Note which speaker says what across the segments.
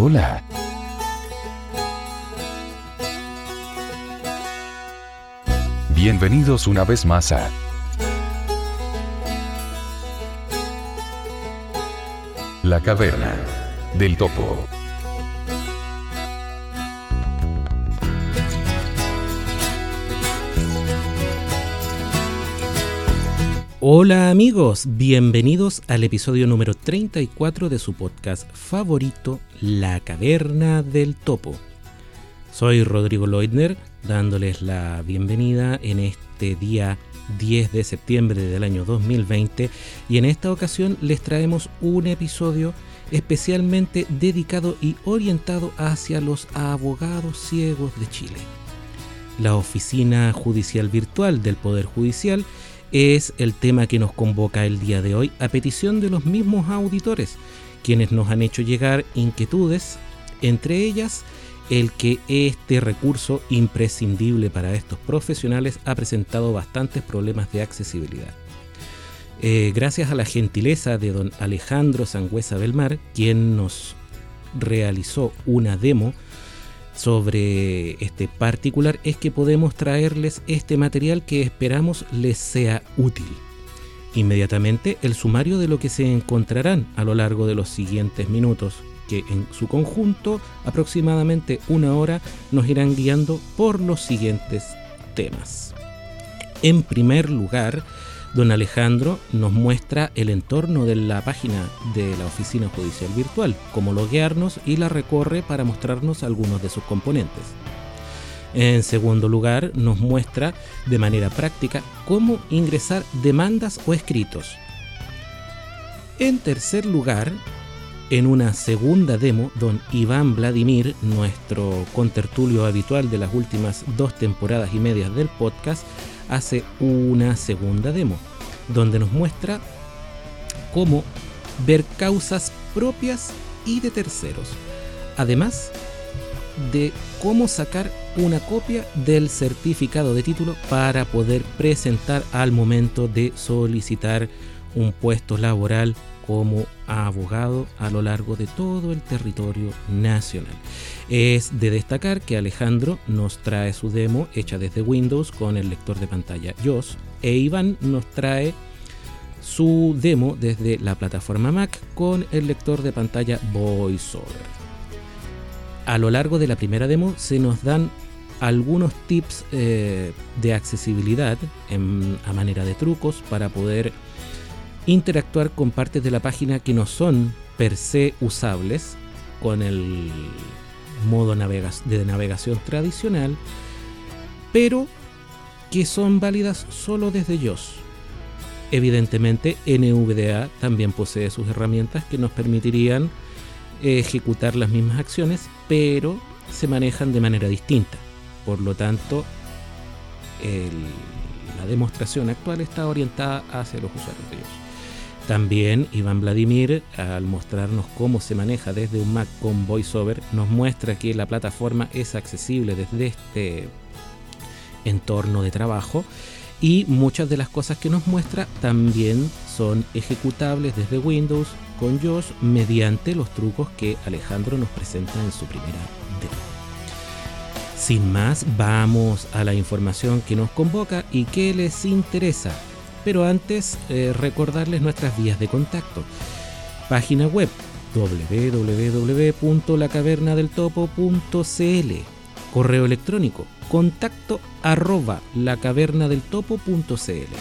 Speaker 1: Hola. Bienvenidos una vez más a La Caverna del Topo.
Speaker 2: Hola amigos, bienvenidos al episodio número 34 de su podcast favorito, La Caverna del Topo. Soy Rodrigo Leutner, dándoles la bienvenida en este día 10 de septiembre del año 2020 y en esta ocasión les traemos un episodio especialmente dedicado y orientado hacia los abogados ciegos de Chile. La Oficina Judicial Virtual del Poder Judicial es el tema que nos convoca el día de hoy a petición de los mismos auditores, quienes nos han hecho llegar inquietudes, entre ellas el que este recurso imprescindible para estos profesionales ha presentado bastantes problemas de accesibilidad. Eh, gracias a la gentileza de don Alejandro Sangüesa Belmar, quien nos realizó una demo sobre este particular es que podemos traerles este material que esperamos les sea útil. Inmediatamente el sumario de lo que se encontrarán a lo largo de los siguientes minutos, que en su conjunto aproximadamente una hora nos irán guiando por los siguientes temas. En primer lugar, Don Alejandro nos muestra el entorno de la página de la Oficina Judicial Virtual, cómo loguearnos y la recorre para mostrarnos algunos de sus componentes. En segundo lugar, nos muestra de manera práctica cómo ingresar demandas o escritos. En tercer lugar, en una segunda demo, don Iván Vladimir, nuestro contertulio habitual de las últimas dos temporadas y medias del podcast, hace una segunda demo, donde nos muestra cómo ver causas propias y de terceros, además de cómo sacar una copia del certificado de título para poder presentar al momento de solicitar un puesto laboral como abogado a lo largo de todo el territorio nacional. Es de destacar que Alejandro nos trae su demo hecha desde Windows con el lector de pantalla JOS e Iván nos trae su demo desde la plataforma Mac con el lector de pantalla VoiceOver. A lo largo de la primera demo se nos dan algunos tips eh, de accesibilidad a manera de trucos para poder interactuar con partes de la página que no son per se usables con el modo de navegación tradicional, pero que son válidas solo desde JOS. Evidentemente, NVDA también posee sus herramientas que nos permitirían ejecutar las mismas acciones, pero se manejan de manera distinta. Por lo tanto, la demostración actual está orientada hacia los usuarios de JOS. También Iván Vladimir, al mostrarnos cómo se maneja desde un Mac con VoiceOver, nos muestra que la plataforma es accesible desde este entorno de trabajo y muchas de las cosas que nos muestra también son ejecutables desde Windows con JOS mediante los trucos que Alejandro nos presenta en su primera demo. Sin más, vamos a la información que nos convoca y que les interesa pero antes eh, recordarles nuestras vías de contacto. Página web www.lacavernadeltopo.cl Correo electrónico contacto arroba lacavernadeltopo.cl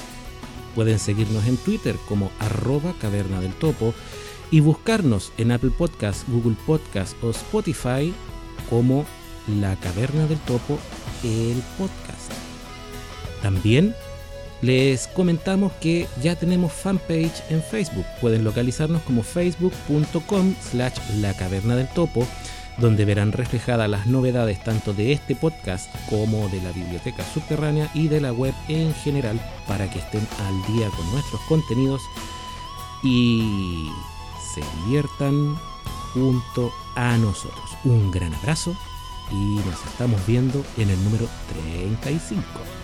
Speaker 2: Pueden seguirnos en Twitter como arroba caverna del topo y buscarnos en Apple Podcast, Google Podcast o Spotify como La Caverna del Topo, el podcast. También les comentamos que ya tenemos fanpage en Facebook. Pueden localizarnos como facebook.com slash la caverna del topo, donde verán reflejadas las novedades tanto de este podcast como de la biblioteca subterránea y de la web en general para que estén al día con nuestros contenidos y se diviertan junto a nosotros. Un gran abrazo y nos estamos viendo en el número 35.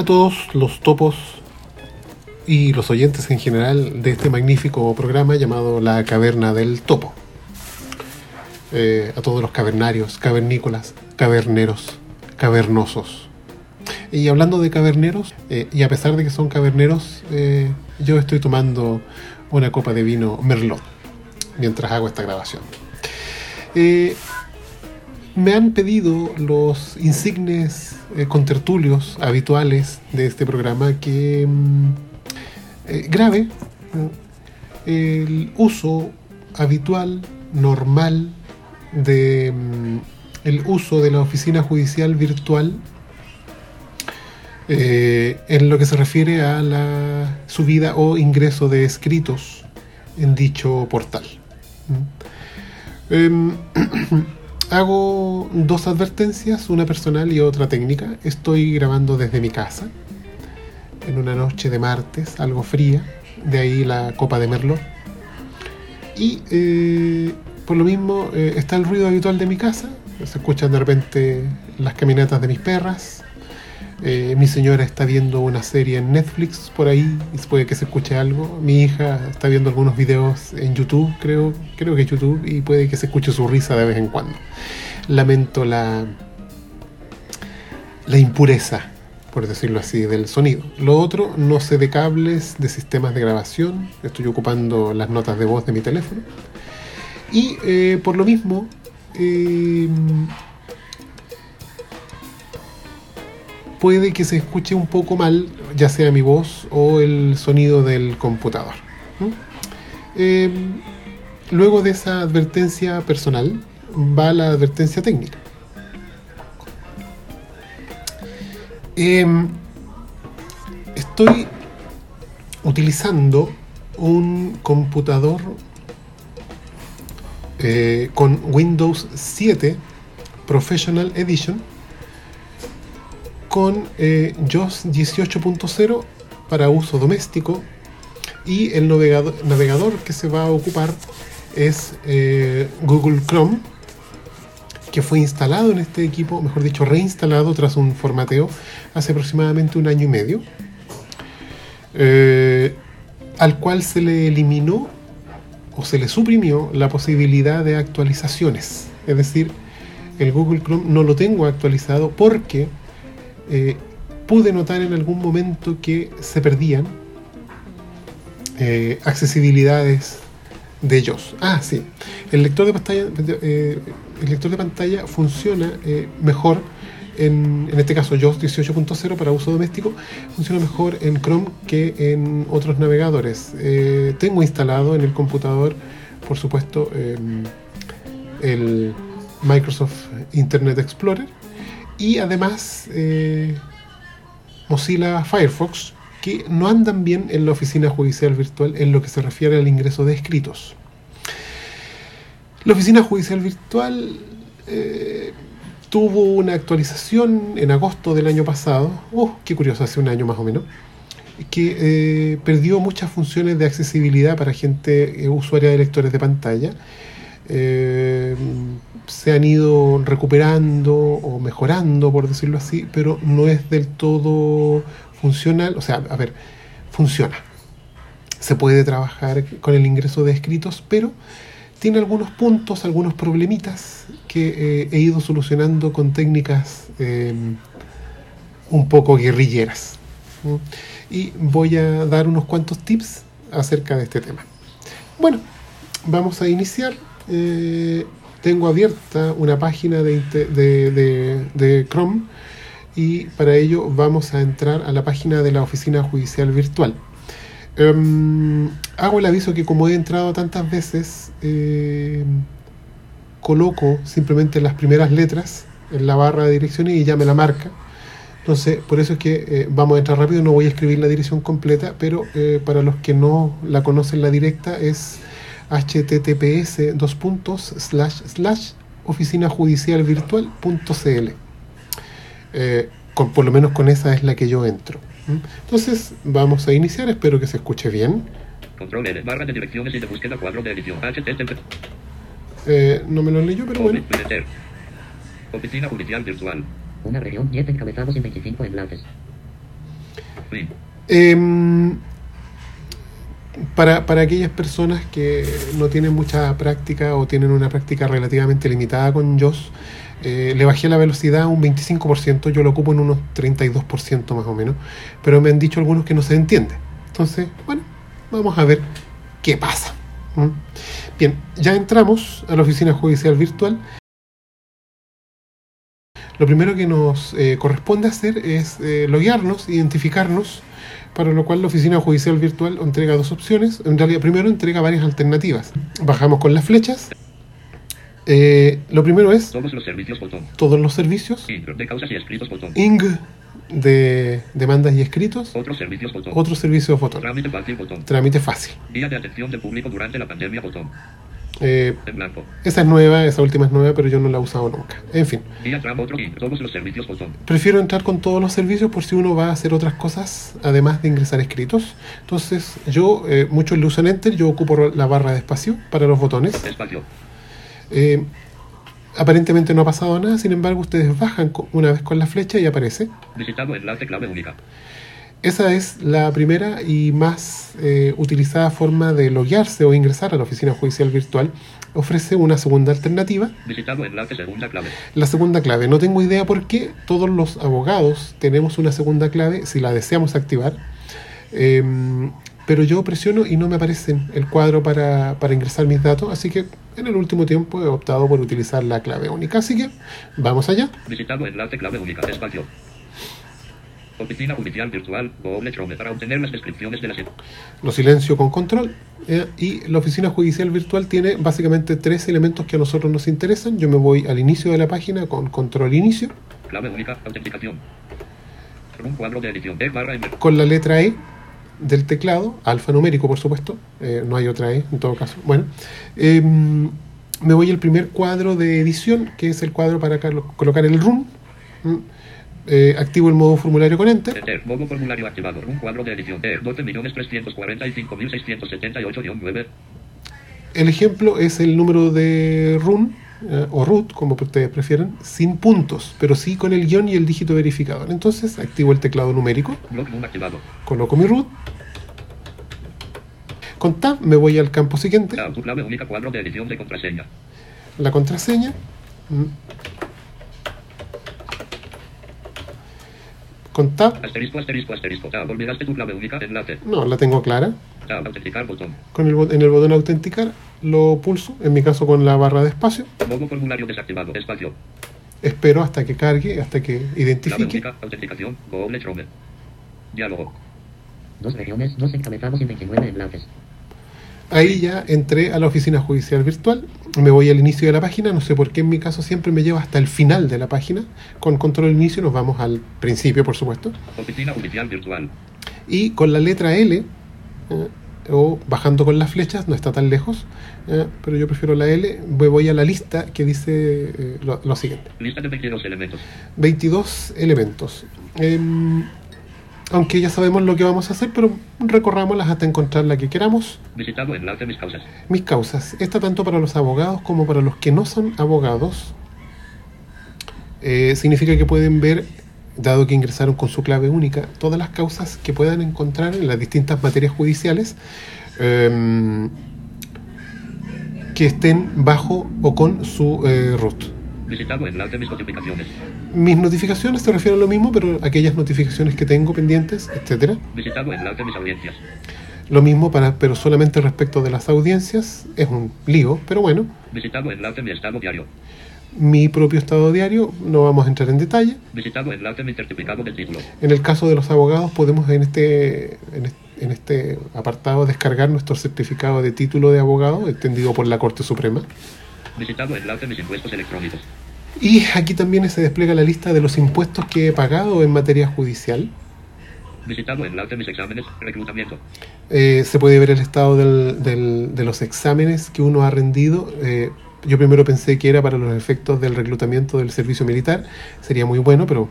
Speaker 3: A todos los topos y los oyentes en general de este magnífico programa llamado La Caverna del Topo. Eh, a todos los cavernarios, cavernícolas, caverneros, cavernosos. Y hablando de caverneros, eh, y a pesar de que son caverneros, eh, yo estoy tomando una copa de vino Merlot mientras hago esta grabación. me han pedido los insignes contertulios habituales de este programa que mm, grave el uso habitual, normal, de mm, el uso de la oficina judicial virtual eh, en lo que se refiere a la subida o ingreso de escritos en dicho portal. ¿Mm? Hago dos advertencias, una personal y otra técnica. Estoy grabando desde mi casa, en una noche de martes, algo fría, de ahí la copa de Merlot. Y eh, por lo mismo eh, está el ruido habitual de mi casa, se escuchan de repente las caminatas de mis perras, eh, mi señora está viendo una serie en Netflix por ahí, y puede que se escuche algo. Mi hija está viendo algunos videos en YouTube, creo, creo que YouTube, y puede que se escuche su risa de vez en cuando. Lamento la, la impureza, por decirlo así, del sonido. Lo otro, no sé de cables, de sistemas de grabación. Estoy ocupando las notas de voz de mi teléfono. Y eh, por lo mismo, eh, puede que se escuche un poco mal, ya sea mi voz o el sonido del computador. Eh, luego de esa advertencia personal, va la advertencia técnica. estoy utilizando un computador eh, con Windows 7 Professional Edition con eh, JOS 18.0 para uso doméstico y el navegador, que se va a ocupar es eh, Google Chrome que fue instalado en este equipo, mejor dicho, reinstalado tras un formateo hace aproximadamente un año y medio, al cual se le eliminó se le suprimió la posibilidad de actualizaciones. Es decir, el Google Chrome no lo tengo actualizado porque eh, pude notar en algún momento que se perdían eh, accesibilidades de ellos. Ah, sí. El lector de pantalla, eh, el lector de pantalla funciona mejor en, este caso JOS 18.0 para uso doméstico, funciona mejor en Chrome que en otros navegadores. Eh, tengo instalado en el computador, por supuesto, em, el Microsoft Internet Explorer y además eh, Mozilla Firefox que no andan bien en la oficina judicial virtual en lo que se refiere al ingreso de escritos. La oficina judicial virtual eh, tuvo una actualización en agosto del año pasado, oh, qué curioso, hace un año más o menos, que eh, perdió muchas funciones de accesibilidad para gente usuaria de lectores de pantalla. Se han ido recuperando o mejorando, por decirlo así, pero no es del todo funcional. O sea, a ver, funciona. Se puede trabajar con el ingreso de escritos, pero tiene algunos puntos, algunos problemitas que eh, he ido solucionando con técnicas eh, un poco guerrilleras. Y voy a dar unos cuantos tips acerca de este tema. Bueno, vamos a iniciar. Eh, tengo abierta una página de, de, Chrome y para ello vamos a entrar a la página de la oficina judicial virtual. Em, hago el aviso que como he entrado tantas veces, eh, coloco simplemente las primeras letras en la barra de direcciones y ya me la marca. Entonces, por eso es que eh, vamos a entrar rápido, no voy a escribir la dirección completa, pero eh, para los que no la conocen la directa es https dos puntos slash slash oficinajudicialvirtual.cl. por lo menos con esa es la que yo entro. Entonces, vamos a iniciar, espero que se escuche bien.
Speaker 4: Control N, barra de direcciones y de búsqueda cuadro de edición. HTTP.
Speaker 3: Eh, no me lo leyó, pero bueno.
Speaker 4: Oficina judicial virtual.
Speaker 5: Una región 10 encabezados y 25 enlaces.
Speaker 4: Fin.
Speaker 3: Em, para, para aquellas personas que no tienen mucha práctica o tienen una práctica relativamente limitada con JOS, eh, le bajé la velocidad un 25%, yo lo ocupo en unos 32% más o menos, pero me han dicho algunos que no se entiende. Entonces, bueno, vamos a ver qué pasa. Bien, ya entramos a la oficina judicial virtual. Lo primero que nos eh, corresponde hacer es eh, loguearnos, identificarnos, para lo cual la oficina judicial virtual entrega dos opciones. En realidad, primero entrega varias alternativas. Bajamos con las flechas. Eh, lo primero es
Speaker 4: Todos los servicios botón.
Speaker 3: todos los servicios.
Speaker 4: Ing de causas y escritos botón.
Speaker 3: ING de demandas y escritos.
Speaker 4: Otros servicios botón.
Speaker 3: Otros servicios botón.
Speaker 4: Trámite fácil botón.
Speaker 3: Trámite fácil.
Speaker 4: Guía de atención del público durante la pandemia botón.
Speaker 3: Eh,
Speaker 4: En
Speaker 3: esa es nueva, esa última es nueva, pero yo no la he usado nunca. En fin, prefiero entrar con todos los servicios por si uno va a hacer otras cosas, además de ingresar escritos. Entonces, yo, eh, muchos le usan Enter, yo ocupo la barra de espacio para los botones.
Speaker 4: Espacio.
Speaker 3: Eh, aparentemente no ha pasado nada, sin embargo, ustedes bajan una vez con la flecha y aparece.
Speaker 4: Visitado enlace clave única.
Speaker 3: Esa es la primera y más eh, utilizada forma de loguearse o ingresar a la oficina judicial virtual. Ofrece una segunda alternativa.
Speaker 4: Visitado enlace segunda clave.
Speaker 3: La segunda clave, no tengo idea por qué todos los abogados tenemos una segunda clave si la deseamos activar. Em, pero yo presiono y no me aparece el cuadro para, para ingresar mis datos, así que en el último tiempo he optado por utilizar la clave única. Así que vamos allá.
Speaker 4: Visitado enlace clave única. Espacio. Oficina judicial virtual. Google Chrome. Para obtener las descripciones de las
Speaker 3: Lo silencio con control. eh, y la oficina judicial virtual tiene básicamente tres elementos que a nosotros nos interesan. Yo me voy al inicio de la página con control inicio,
Speaker 4: clave única. Autenticación. Un cuadro de edición. E barra
Speaker 3: con la letra E del teclado, alfanumérico por supuesto, eh, no hay otra E en todo caso. Bueno, em, me voy al primer cuadro de edición, que es el cuadro para colo- colocar el. Mm, eh, activo el modo formulario con Enter.
Speaker 4: Enter. Modo formulario activado. Un cuadro de edición. E 12.345.678-9.
Speaker 3: El ejemplo es el número de RUN eh, o root, como ustedes prefieren, sin puntos, pero sí con el guion y el dígito verificador. Entonces activo el teclado numérico,
Speaker 4: activado.
Speaker 3: coloco mi root. Con Tab me voy al campo siguiente,
Speaker 4: Tab. Tu clave única. Cuadro de edición de contraseña.
Speaker 3: la contraseña. Con Tab,
Speaker 4: Asterisco, asterisco, asterisco. Tab. Olvidaste tu clave única. Enlace.
Speaker 3: no, la tengo clara.
Speaker 4: Tab. Autenticar botón.
Speaker 3: Con el, en el botón autenticar lo pulso, en mi caso con la barra de espacio.
Speaker 4: Modo formulario desactivado. Espacio.
Speaker 3: Espero hasta que cargue, hasta que
Speaker 4: Clave
Speaker 3: identifique.
Speaker 4: única. Autenticación. Google Chrome. Diálogo.
Speaker 5: Dos regiones, dos encabezados y 29 enlaces.
Speaker 3: Ahí ya entré a la oficina judicial virtual, me voy al inicio de la página, no sé por qué en mi caso siempre me lleva hasta el final de la página, con control inicio nos vamos al principio por supuesto,
Speaker 4: Oficina judicial virtual.
Speaker 3: y con la letra L, eh, o bajando con las flechas, no está tan lejos, eh, pero yo prefiero la L, me voy a la lista que dice eh, lo, lo siguiente,
Speaker 4: Lista de 22 elementos.
Speaker 3: 22 elementos. Aunque ya sabemos lo que vamos a hacer, pero recorrámoslas hasta encontrar la que queramos.
Speaker 4: Visitado enlace mis causas.
Speaker 3: Mis causas. Esta tanto para los abogados como para los que no son abogados. Eh, significa que pueden ver, dado que ingresaron con su clave única, todas las causas que puedan encontrar en las distintas materias judiciales em, que estén bajo o con su eh, root.
Speaker 4: Visitado enlace mis notificaciones.
Speaker 3: Mis notificaciones se refieren a lo mismo, pero aquellas notificaciones que tengo pendientes, etcétera.
Speaker 4: Visitado enlace mis audiencias.
Speaker 3: Lo mismo para, pero solamente respecto de las audiencias, es un lío, pero bueno.
Speaker 4: Visitado enlace mi estado diario.
Speaker 3: mi propio estado diario, no vamos a entrar en detalle.
Speaker 4: Visitado enlace mi certificado de título.
Speaker 3: En el caso de los abogados podemos en este, en es- en este apartado descargar nuestro certificado de título de abogado extendido por la Corte Suprema.
Speaker 4: Visitado enlace mis impuestos electrónicos.
Speaker 3: Y aquí también se despliega la lista de los impuestos que he pagado en materia judicial.
Speaker 4: Visitado enlace mis exámenes. Reclutamiento.
Speaker 3: Eh, se puede ver el estado del- del- de los exámenes que uno ha rendido. Eh, yo primero pensé que era para los efectos del reclutamiento del servicio militar. Sería muy bueno, pero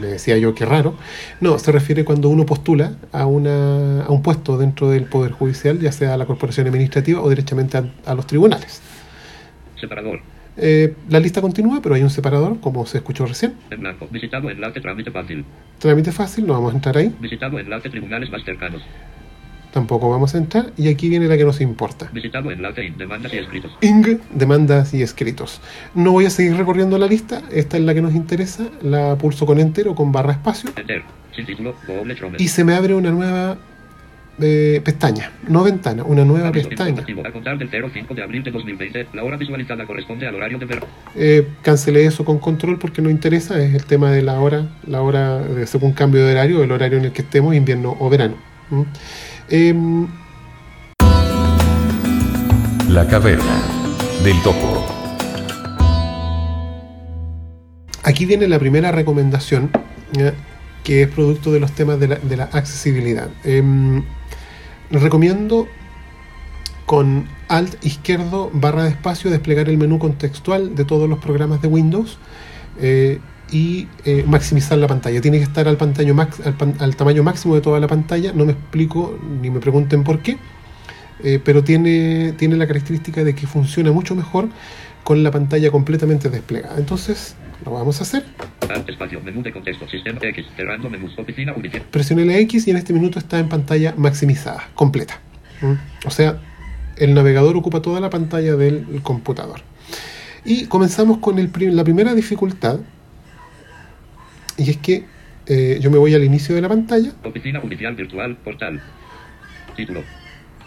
Speaker 3: me decía yo que raro. No, se refiere cuando uno postula a, una, a un puesto dentro del Poder Judicial, ya sea a la Corporación Administrativa o directamente a, a los tribunales.
Speaker 4: Separador.
Speaker 3: Eh, la lista continúa, pero hay un separador, como se escuchó recién.
Speaker 4: En blanco. Visitado enlace trámite fácil.
Speaker 3: Trámite fácil, no vamos a entrar ahí.
Speaker 4: Visitado enlace tribunales más cercanos.
Speaker 3: Tampoco vamos a entrar. Y aquí viene la que nos importa.
Speaker 4: Visitado enlace in demandas y escritos.
Speaker 3: ING, demandas y escritos. No voy a seguir recorriendo la lista. Esta es la que nos interesa. La pulso con enter o con barra espacio.
Speaker 4: Enter. Sin título.
Speaker 3: Y se me abre una nueva eh, pestaña. No ventana, una nueva pestaña.
Speaker 4: informativo. Al contar del 05 de abril de 2020, la hora visualizada corresponde al horario de verano.
Speaker 3: Eh, cancelé eso con control porque no interesa, es el tema de la hora, la hora de según cambio de horario, el horario en el que estemos, invierno o verano. ¿Mm? Em,
Speaker 1: La caverna del topo.
Speaker 3: aquí viene la primera recomendación, ¿ya? que es producto de los temas de la, de la accesibilidad. Recomiendo con Alt izquierdo barra de espacio desplegar el menú contextual de todos los programas de Windows eh, y eh, maximizar la pantalla. Tiene que estar al tamaño máximo de toda la pantalla. No me explico ni me pregunten por qué, eh, pero tiene, tiene la característica de que funciona mucho mejor con la pantalla completamente desplegada. Entonces, lo vamos a hacer.
Speaker 4: Espacio. Menú de contexto. Sistema X. Cerrando menús. Oficina judicial.
Speaker 3: Presioné la X y en este minuto está en pantalla maximizada, completa. ¿Mm? O sea, el navegador ocupa toda la pantalla del computador. Y comenzamos con el prim- la primera dificultad. Y es que eh, yo me voy al inicio de la pantalla.
Speaker 4: Oficina judicial virtual. Portal. Título.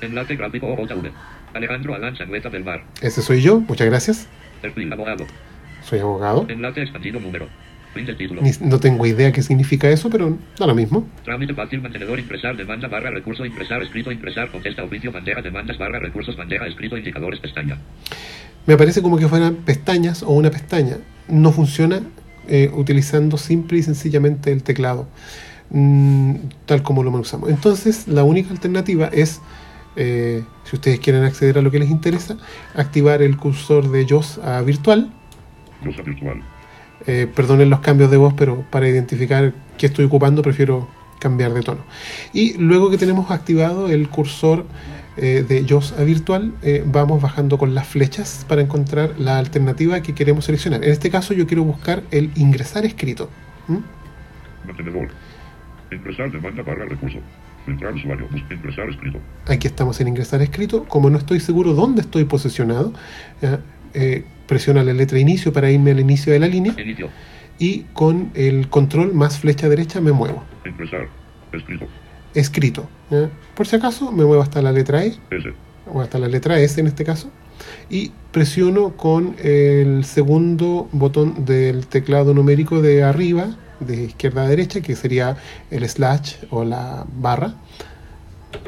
Speaker 4: Enlace gráfico OJV. Alejandro Alán Sangüeta del Mar.
Speaker 3: Ese soy yo, muchas gracias.
Speaker 4: Perfil abogado.
Speaker 3: Soy abogado.
Speaker 4: Enlace expandido número. Fin del título.
Speaker 3: Ni- no tengo idea qué significa eso, pero da lo mismo.
Speaker 4: Trámite fácil, mantenedor, impresar, demanda, barra, recurso, impresar, escrito, impresar, contesta, oficio, bandeja, demandas, barra, recursos, bandeja, escrito, indicadores, pestaña.
Speaker 3: Me aparece como que fueran pestañas o una pestaña. No funciona eh, utilizando simple y sencillamente el teclado, mm, tal como lo usamos. Entonces, la única alternativa es, eh, si ustedes quieren acceder a lo que les interesa, activar el cursor de JOS a virtual.
Speaker 4: Usa virtual.
Speaker 3: Eh, perdonen los cambios de voz, pero para identificar qué estoy ocupando prefiero cambiar de tono. Y luego que tenemos activado el cursor eh, de JOS a virtual, eh, vamos bajando con las flechas para encontrar la alternativa que queremos seleccionar. En este caso yo quiero buscar el ingresar escrito. ¿Mm?
Speaker 4: Mantenedor. Impresar, demanda, barra, recurso. Filtrar usuario. Impresar, escrito.
Speaker 3: Aquí estamos en ingresar escrito. Como no estoy seguro dónde estoy posicionado, eh, presiono la letra inicio para irme al inicio de la línea
Speaker 4: Inicio.
Speaker 3: y con el control más flecha derecha me muevo.
Speaker 4: Impresar. Escrito.
Speaker 3: escrito. Por si acaso, me muevo hasta la letra E,
Speaker 4: S.
Speaker 3: o hasta la letra S en este caso, y presiono con el segundo botón del teclado numérico de arriba, de izquierda a derecha, que sería el slash o la barra,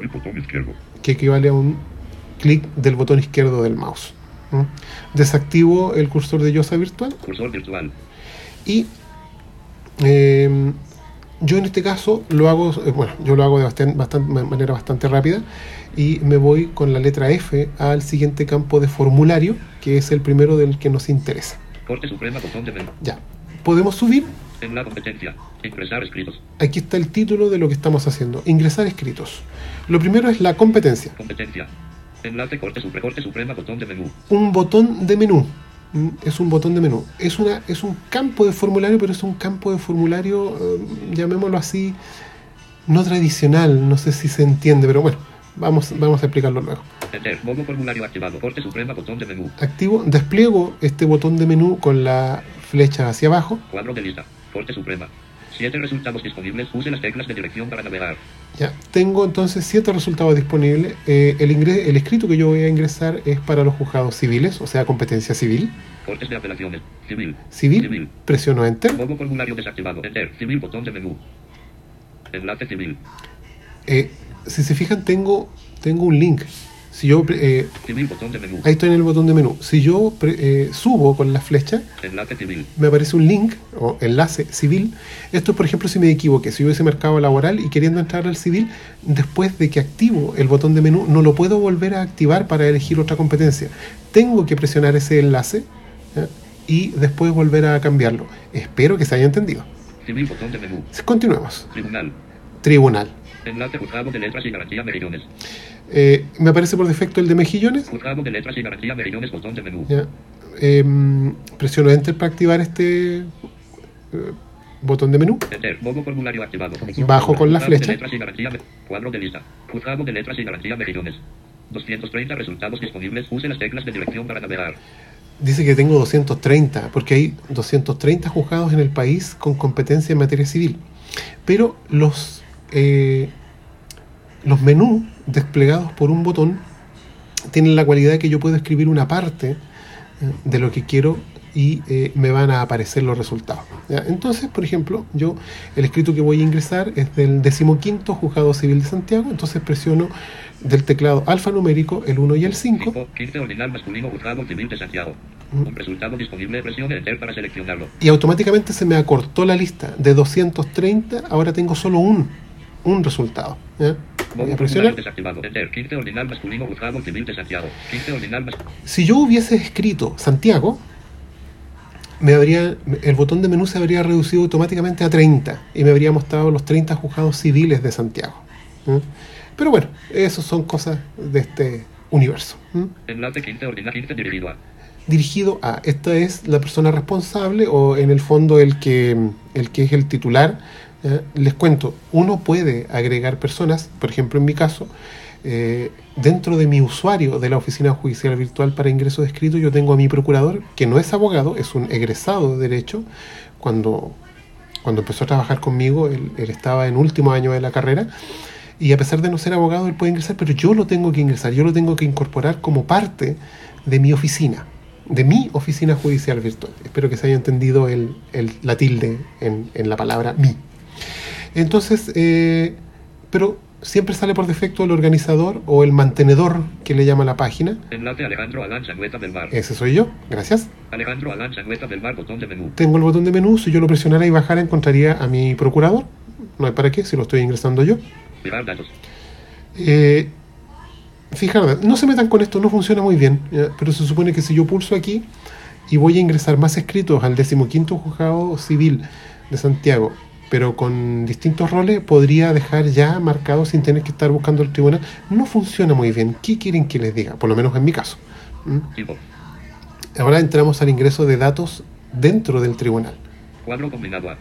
Speaker 4: El botón izquierdo.
Speaker 3: que equivale a un clic del botón izquierdo del mouse. ¿no? Desactivo el cursor de Yosa virtual
Speaker 4: Cursor virtual.
Speaker 3: Y eh, yo en este caso lo hago, eh, bueno, yo lo hago de bastan- bastan- de manera bastante rápida y me voy con la letra F al siguiente campo de formulario, que es el primero del que nos interesa.
Speaker 4: Corte suprema, botón de menú.
Speaker 3: Ya, podemos subir.
Speaker 4: En la competencia. Impresar escritos.
Speaker 3: Aquí está el título de lo que estamos haciendo, ingresar escritos. Lo primero es la competencia,
Speaker 4: Competencia. Enlace corte supre, corte suprema, botón de menú.
Speaker 3: un botón de menú. Mm, Es un botón de menú. Es, una, es un campo de formulario, pero es un campo de formulario, eh, llamémoslo así, no tradicional. No sé si se entiende, pero bueno, vamos, vamos a explicarlo luego.
Speaker 4: Enter. Modo formulario activado. Corte suprema, botón de menú.
Speaker 3: Activo, despliego este botón de menú con la flecha hacia abajo.
Speaker 4: Cuadro de lista. Corte suprema. Siete resultados disponibles. Use las teclas de dirección para navegar.
Speaker 3: Ya, tengo entonces siete resultados disponibles. Eh, el, ingre- el escrito que yo voy a ingresar es para los juzgados civiles, o sea, competencia civil.
Speaker 4: Cortes de apelaciones. Civil.
Speaker 3: Civil,
Speaker 4: Civil.
Speaker 3: presiono Enter.
Speaker 4: Modo formulario desactivado. Enter. Civil, botón de menú. Enlace civil.
Speaker 3: Eh, si se fijan, tengo, tengo un link. Si yo, eh,
Speaker 4: Civil, botón de menú.
Speaker 3: ahí estoy en el botón de menú. Si yo eh, subo con la flecha,
Speaker 4: Enlace civil.
Speaker 3: me aparece un link o enlace civil. Esto es, por ejemplo, si me equivoqué, si yo hubiese marcado laboral y queriendo entrar al civil, después de que activo el botón de menú, no lo puedo volver a activar para elegir otra competencia. Tengo que presionar ese enlace ¿ya? y después volver a cambiarlo. Espero que se haya entendido.
Speaker 4: Civil, botón de menú.
Speaker 3: Continuemos.
Speaker 4: Tribunal.
Speaker 3: Tribunal.
Speaker 4: Enlace juzgado de letras y garantía mejillones.
Speaker 3: Eh, me aparece por defecto el de mejillones.
Speaker 4: Juzgado de letras y garantía mejillones, botón de menú.
Speaker 3: ¿ya? em, presiono Enter para activar este eh, botón de menú.
Speaker 4: Enter. Modo formulario activado.
Speaker 5: Conexión
Speaker 3: Bajo con la
Speaker 4: de
Speaker 3: flecha.
Speaker 4: letras y garantía de- Cuadro de lista. Juzgado de letras y garantía de regiones. 230 resultados disponibles. Use las teclas de dirección para navegar.
Speaker 3: Dice que tengo 230, porque hay 230 juzgados en el país con competencia en materia civil. Pero los, eh, los menús desplegados por un botón tienen la cualidad de que yo puedo escribir una parte eh, de lo que quiero y eh, me van a aparecer los resultados. ¿ya? Entonces, por ejemplo, yo el escrito que voy a ingresar es del decimoquinto juzgado civil de Santiago, entonces presiono del teclado alfanumérico el 1 y el 5
Speaker 4: Tipo 15 ordinal masculino juzgado civil de Santiago. Un resultado disponible. Presione Enter para seleccionarlo.
Speaker 3: y automáticamente se me acortó la lista de 230, ahora tengo solo un, un resultado. ¿ya? Voy
Speaker 4: Modo
Speaker 3: a
Speaker 4: formulario
Speaker 3: presionar.
Speaker 4: desactivado. Enter. 15 ordinal masculino juzgado civil de Santiago. 15 ordinal mas-
Speaker 3: Si yo hubiese escrito Santiago, me habría, el botón de menú se habría reducido automáticamente a 30 y me habría mostrado los 30 juzgados civiles de Santiago. Pero bueno, esas son cosas de este universo. ¿ya?
Speaker 4: Enlace 15 ordinal 15 dirigido a.
Speaker 3: dirigido a esta es la persona responsable o en el fondo el que el que es el titular ¿ya? les cuento uno puede agregar personas por ejemplo en mi caso eh, dentro de mi usuario de la oficina judicial virtual para ingreso de escrito yo tengo a mi procurador que no es abogado es un egresado de derecho cuando cuando empezó a trabajar conmigo él, estaba en último año de la carrera y a pesar de no ser abogado él puede ingresar pero yo lo tengo que ingresar yo lo tengo que incorporar como parte de mi oficina de mi oficina judicial virtual. Espero que se haya entendido el, la tilde en la palabra mi. Entonces, eh, pero siempre sale por defecto el organizador o el mantenedor que le llama la página.
Speaker 4: Enlace Alejandro Alán Sangüeta del Mar.
Speaker 3: Ese soy yo, gracias.
Speaker 4: Alejandro Alán Sangüeta del Mar. Botón de menú.
Speaker 3: Tengo el botón de menú, si yo lo presionara y bajara encontraría a mi procurador. No hay para qué, si lo estoy ingresando yo.
Speaker 4: Datos.
Speaker 3: Eh, fijar, no se metan con esto, no funciona muy bien, pero se supone que si yo pulso aquí y voy a ingresar más escritos al decimoquinto juzgado civil de Santiago, pero con distintos roles, podría dejar ya marcado sin tener que estar buscando el tribunal. No funciona muy bien. ¿Qué quieren que les diga? Por lo menos en mi caso. ¿Mm?
Speaker 4: Tipo.
Speaker 3: Ahora entramos al ingreso de datos dentro del tribunal.
Speaker 4: Cuadro combinado a.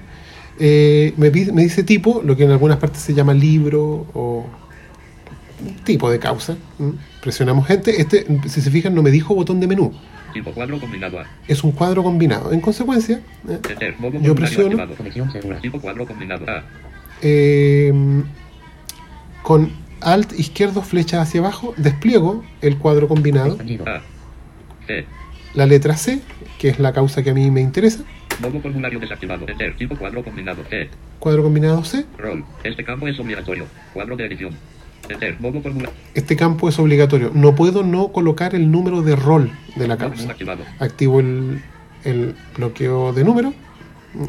Speaker 3: Eh, me, dice tipo, lo que en algunas partes se llama libro o tipo de causa. ¿m? Presionamos gente. Este, si se fijan, no me dijo botón de menú.
Speaker 4: Tipo cuadro combinado a.
Speaker 3: Es un cuadro combinado. En consecuencia, eh,
Speaker 4: Enter. Modo
Speaker 3: Yo presiono.
Speaker 4: Tipo cuadro combinado a.
Speaker 3: eh, con alt izquierdo flecha hacia abajo, despliego el cuadro combinado,
Speaker 5: Expandido.
Speaker 4: A. C.
Speaker 3: la letra C, que es la causa que a mí me interesa,
Speaker 4: Modo formulario desactivado. Enter. Tipo cuadro combinado C.
Speaker 3: cuadro combinado C.
Speaker 4: Rol. Este campo es obligatorio. Cuadro de edición.
Speaker 3: Este campo es obligatorio. No puedo no colocar el número de rol de la causa.
Speaker 4: activado.
Speaker 3: activo el, el bloqueo de número,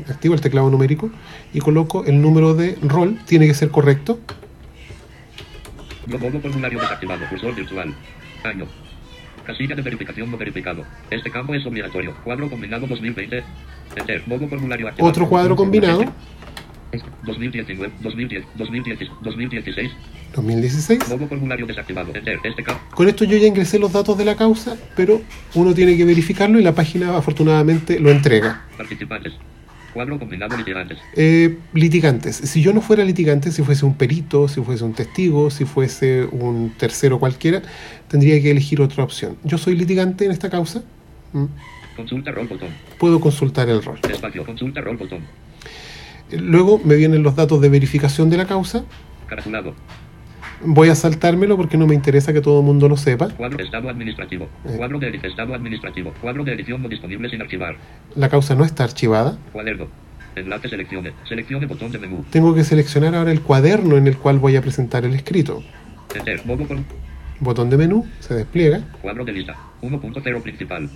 Speaker 3: activo el teclado numérico y coloco el número de rol, tiene que ser correcto.
Speaker 4: Modo formulario desactivado. Cursor virtual. Año. Casilla de verificación no verificado. Este campo es obligatorio. Cuadro combinado 2020. Enter. Modo formulario activado.
Speaker 3: Otro cuadro combinado,
Speaker 5: Ex-
Speaker 4: 2019, 2010, 2010, 2016.
Speaker 3: 2016.
Speaker 4: Modo formulario desactivado. Enter. Este campo.
Speaker 3: Con esto yo ya ingresé los datos de la causa, pero uno tiene que verificarlo y la página afortunadamente lo entrega.
Speaker 4: Participantes. Cuadro combinado litigantes.
Speaker 3: Eh, litigantes. Si yo no fuera litigante, si fuese un perito, si fuese un testigo, si fuese un tercero cualquiera, tendría que elegir otra opción. Yo soy litigante en esta causa, mm,
Speaker 4: Consulta rol botón.
Speaker 3: puedo consultar el rol.
Speaker 4: Espacio. Consulta rol botón.
Speaker 3: Luego me vienen los datos de verificación de la causa.
Speaker 4: Caraculado.
Speaker 3: Voy a saltármelo porque no me interesa que todo el mundo lo sepa.
Speaker 4: Cuadro estado administrativo.
Speaker 3: Eh.
Speaker 4: Cuadro de estado administrativo. Cuadro de edición no disponible sin archivar.
Speaker 3: La causa no está archivada.
Speaker 4: Cuaderno. Enlace seleccione. Seleccione botón de menú.
Speaker 3: Tengo que seleccionar ahora el cuaderno en el cual voy a presentar el escrito.
Speaker 4: Enter. Por
Speaker 3: Botón de menú, se despliega.
Speaker 4: cuadro de lista. 1.0 principal.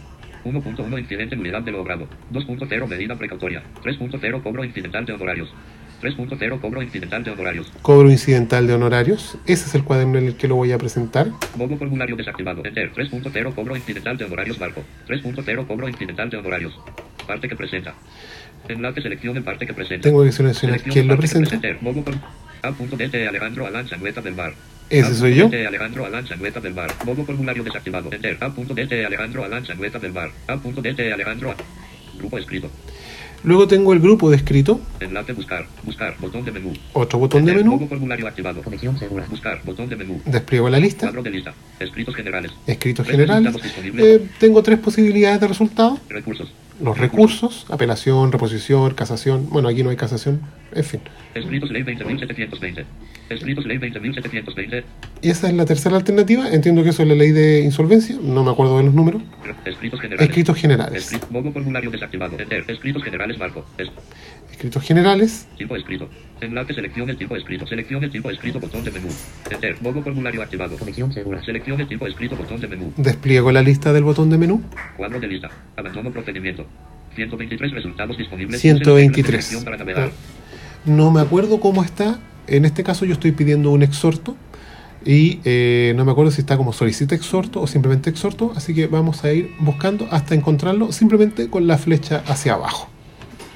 Speaker 4: 1.1 incidente nulidad de logrado. 2.0 medida precautoria. 3.0 cobro incidental de honorarios. 3.0 cobro incidental de honorarios.
Speaker 3: Cobro incidental de honorarios. Ese es el cuaderno en el que lo voy a presentar.
Speaker 4: Modo formulario desactivado. Enter. 3.0 cobro incidental de honorarios marco. 3.0 cobro incidental de honorarios. Parte que presenta. Enlace selección en parte que presenta.
Speaker 3: Tengo que seleccionar quién lo
Speaker 4: parte que
Speaker 3: presenta.
Speaker 4: Enter. Modo form- A.DT Alejandro Alán Sangüeta del Mar.
Speaker 3: Ese soy yo.
Speaker 4: A.dt Alejandro Alán Sangüeta del. Modo formulario desactivado. Enter. A.dt Alejandro Alán Sangüeta del Bar. A.dt Alejandro. Grupo escrito.
Speaker 3: Luego tengo el grupo de escrito,
Speaker 4: Enlace buscar. Buscar. Botón de menú.
Speaker 3: otro botón de menú,
Speaker 4: formulario activado.
Speaker 5: Conexión segura.
Speaker 4: Buscar. Botón de menú.
Speaker 3: despliego la lista,
Speaker 4: Cuadro de lista. Escritos generales.
Speaker 3: escritos generales. Eh, tengo tres posibilidades de resultados.
Speaker 4: Recursos.
Speaker 3: Los recursos, apelación, reposición, casación. Bueno, aquí no hay casación. En fin.
Speaker 4: Escritos ley 20.720. Escritos ley 20.720.
Speaker 3: Y esa es la tercera alternativa. Entiendo que eso es la ley de insolvencia. No me acuerdo de los números.
Speaker 4: Escritos generales.
Speaker 3: Escritos generales.
Speaker 4: Escri- modo formulario desactivado. Enter. Escritos generales marco. Es-
Speaker 3: Escritos generales.
Speaker 4: tipo escrito. Enlace selección el tipo escrito. Selección el tipo escrito botón de menú. Enter. Modo formulario activado.
Speaker 5: Conexión segura.
Speaker 4: Selección el tipo escrito botón de menú.
Speaker 3: Despliego la lista del botón de menú.
Speaker 4: Cuadro de lista. Abandono procedimiento. 123 resultados disponibles.
Speaker 3: 123.
Speaker 4: Selección para navegar.
Speaker 3: No me acuerdo cómo está. En este caso yo estoy pidiendo un exhorto. Y eh, no me acuerdo si está como solicita exhorto o simplemente exhorto. Así que vamos a ir buscando hasta encontrarlo simplemente con la flecha hacia abajo.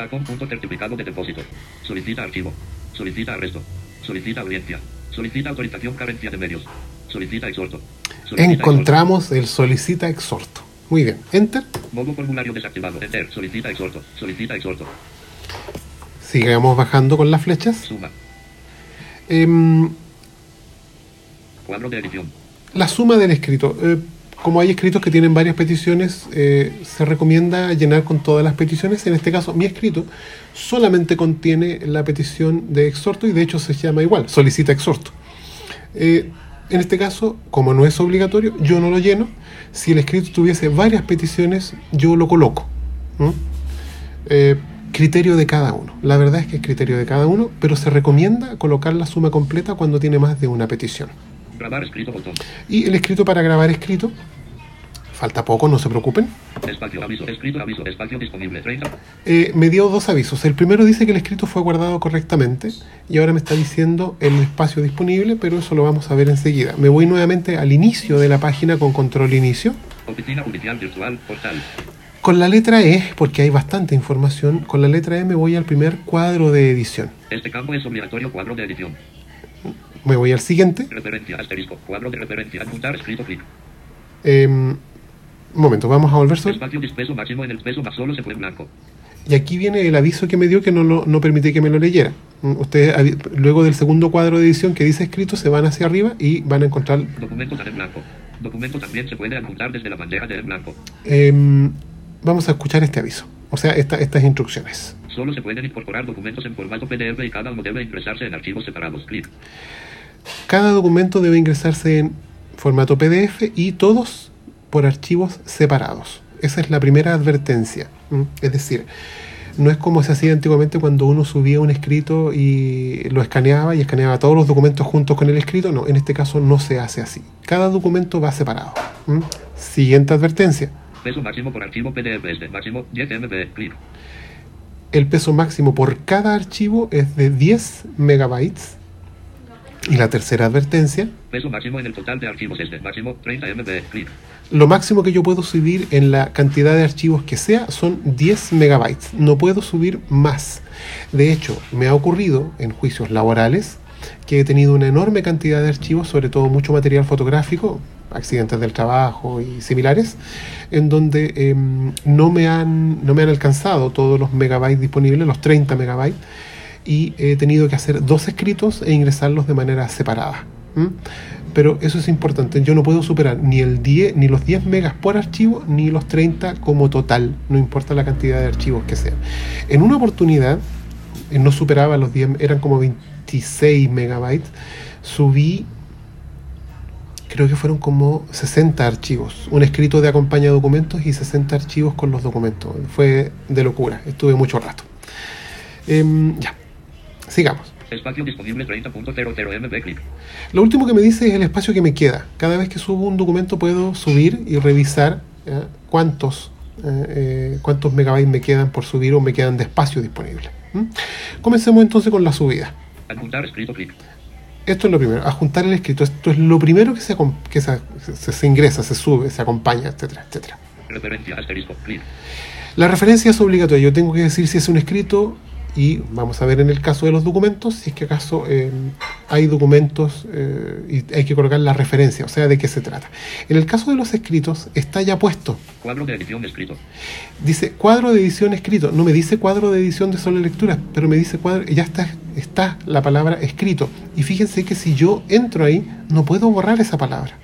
Speaker 4: Acon punto certificado de depósito. Solicita archivo. Solicita arresto. Solicita audiencia. Solicita autorización carencia de medios. Solicita exhorto. Solicita
Speaker 3: Encontramos el solicita exhorto. Muy bien. Enter.
Speaker 4: Modo formulario desactivado. Enter. Solicita exhorto. Solicita exhorto.
Speaker 3: Sigamos bajando con las flechas.
Speaker 4: Suma.
Speaker 3: Em,
Speaker 4: Cuadro de edición.
Speaker 3: La suma del escrito. Eh, como hay escritos que tienen varias peticiones, eh, se recomienda llenar con todas las peticiones. En este caso, mi escrito solamente contiene la petición de exhorto y de hecho se llama igual, solicita exhorto. Eh, en este caso, como no es obligatorio, yo no lo lleno. Si el escrito tuviese varias peticiones, yo lo coloco. Eh, criterio de cada uno. La verdad es que es criterio de cada uno, pero se recomienda colocar la suma completa cuando tiene más de una petición.
Speaker 4: Grabar escrito botón.
Speaker 3: Y el escrito para grabar escrito. Falta poco, no se preocupen.
Speaker 4: Espacio aviso. Escrito aviso. Espacio disponible. 30.
Speaker 3: Eh, me dio dos avisos. El primero dice que el escrito fue guardado correctamente y ahora me está diciendo el espacio disponible, pero eso lo vamos a ver enseguida. Me voy nuevamente al inicio de la página con control inicio.
Speaker 4: Oficina judicial virtual. Portal.
Speaker 3: Con la letra E, porque hay bastante información, con la letra E me voy al primer cuadro de edición.
Speaker 4: Este campo es obligatorio. Cuadro de edición.
Speaker 3: Me voy al siguiente.
Speaker 4: Referencia. Asterisco. Cuadro de referencia. Adjuntar escrito clic.
Speaker 3: Eh, un momento, vamos a volver sobre.
Speaker 4: Espacio máximo en el peso más solo se puede blanco.
Speaker 3: Y aquí viene el aviso que me dio que no, lo, no permití que me lo leyera. Mm, Ustedes, luego del segundo cuadro de edición que dice escrito, se van hacia arriba y van a encontrar.
Speaker 4: Documento en blanco. Documento también se puede adjuntar desde la bandeja de en blanco.
Speaker 3: em, vamos a escuchar este aviso, o sea, esta- estas instrucciones.
Speaker 4: Solo se pueden incorporar documentos en formato PDF y cada uno debe ingresarse en archivos separados. Clic.
Speaker 3: Cada documento debe ingresarse en formato PDF y todos por archivos separados. Esa es la primera advertencia. ¿m? Es decir, no es como se hacía antiguamente cuando uno subía un escrito y lo escaneaba y escaneaba todos los documentos juntos con el escrito. No, en este caso no se hace así. Cada documento va separado. ¿m? Siguiente advertencia.
Speaker 4: Peso máximo por archivo PDF es de máximo 10 MB. Clic.
Speaker 3: El peso máximo por cada archivo es de 10 megabytes. Y la tercera advertencia,
Speaker 4: Peso máximo en el total de archivos es de máximo 30 MB. Clic.
Speaker 3: lo máximo que yo puedo subir en la cantidad de archivos que sea son 10 megabytes. No puedo subir más. De hecho, me ha ocurrido en juicios laborales que he tenido una enorme cantidad de archivos, sobre todo mucho material fotográfico, accidentes del trabajo y similares, en donde em, no, me han, no me han alcanzado todos los megabytes disponibles, los 30 megabytes, y he tenido que hacer dos escritos e ingresarlos de manera separada. Pero eso es importante, yo no puedo superar ni el 10, ni los 10 megas por archivo, ni los 30 como total, no importa la cantidad de archivos que sean. En una oportunidad, eh, no superaba los 10, eran como 26 megabytes, subí, creo que fueron como 60 archivos, un escrito de acompaña documentos y 60 archivos con los documentos. Fue de locura, estuve mucho rato. Em, ya, sigamos.
Speaker 4: Espacio disponible 30.00 MB. Clic.
Speaker 3: Lo último que me dice es el espacio que me queda. Cada vez que subo un documento puedo subir y revisar ¿ya? cuántos, eh, eh, cuántos megabytes me quedan por subir o me quedan de espacio disponible. Comencemos entonces con la subida.
Speaker 4: Adjuntar escrito clic.
Speaker 3: Esto es lo primero, adjuntar el escrito. Esto es lo primero que se, que se, se- se ingresa, se sube, se acompaña, etcétera, etcétera.
Speaker 4: Referencia asterisco. Clic.
Speaker 3: La referencia es obligatoria. Yo tengo que decir si es un escrito y vamos a ver en el caso de los documentos si es que acaso eh, hay documentos eh, y hay que colocar la referencia, o sea, de qué se trata. En el caso de los escritos está ya puesto,
Speaker 4: Cuadro de edición escrito.
Speaker 3: dice cuadro de edición escrito, no me dice cuadro de edición de solo lectura, pero me dice cuadro, ya está, está la palabra escrito. Y fíjense que si yo entro ahí, no puedo borrar esa palabra.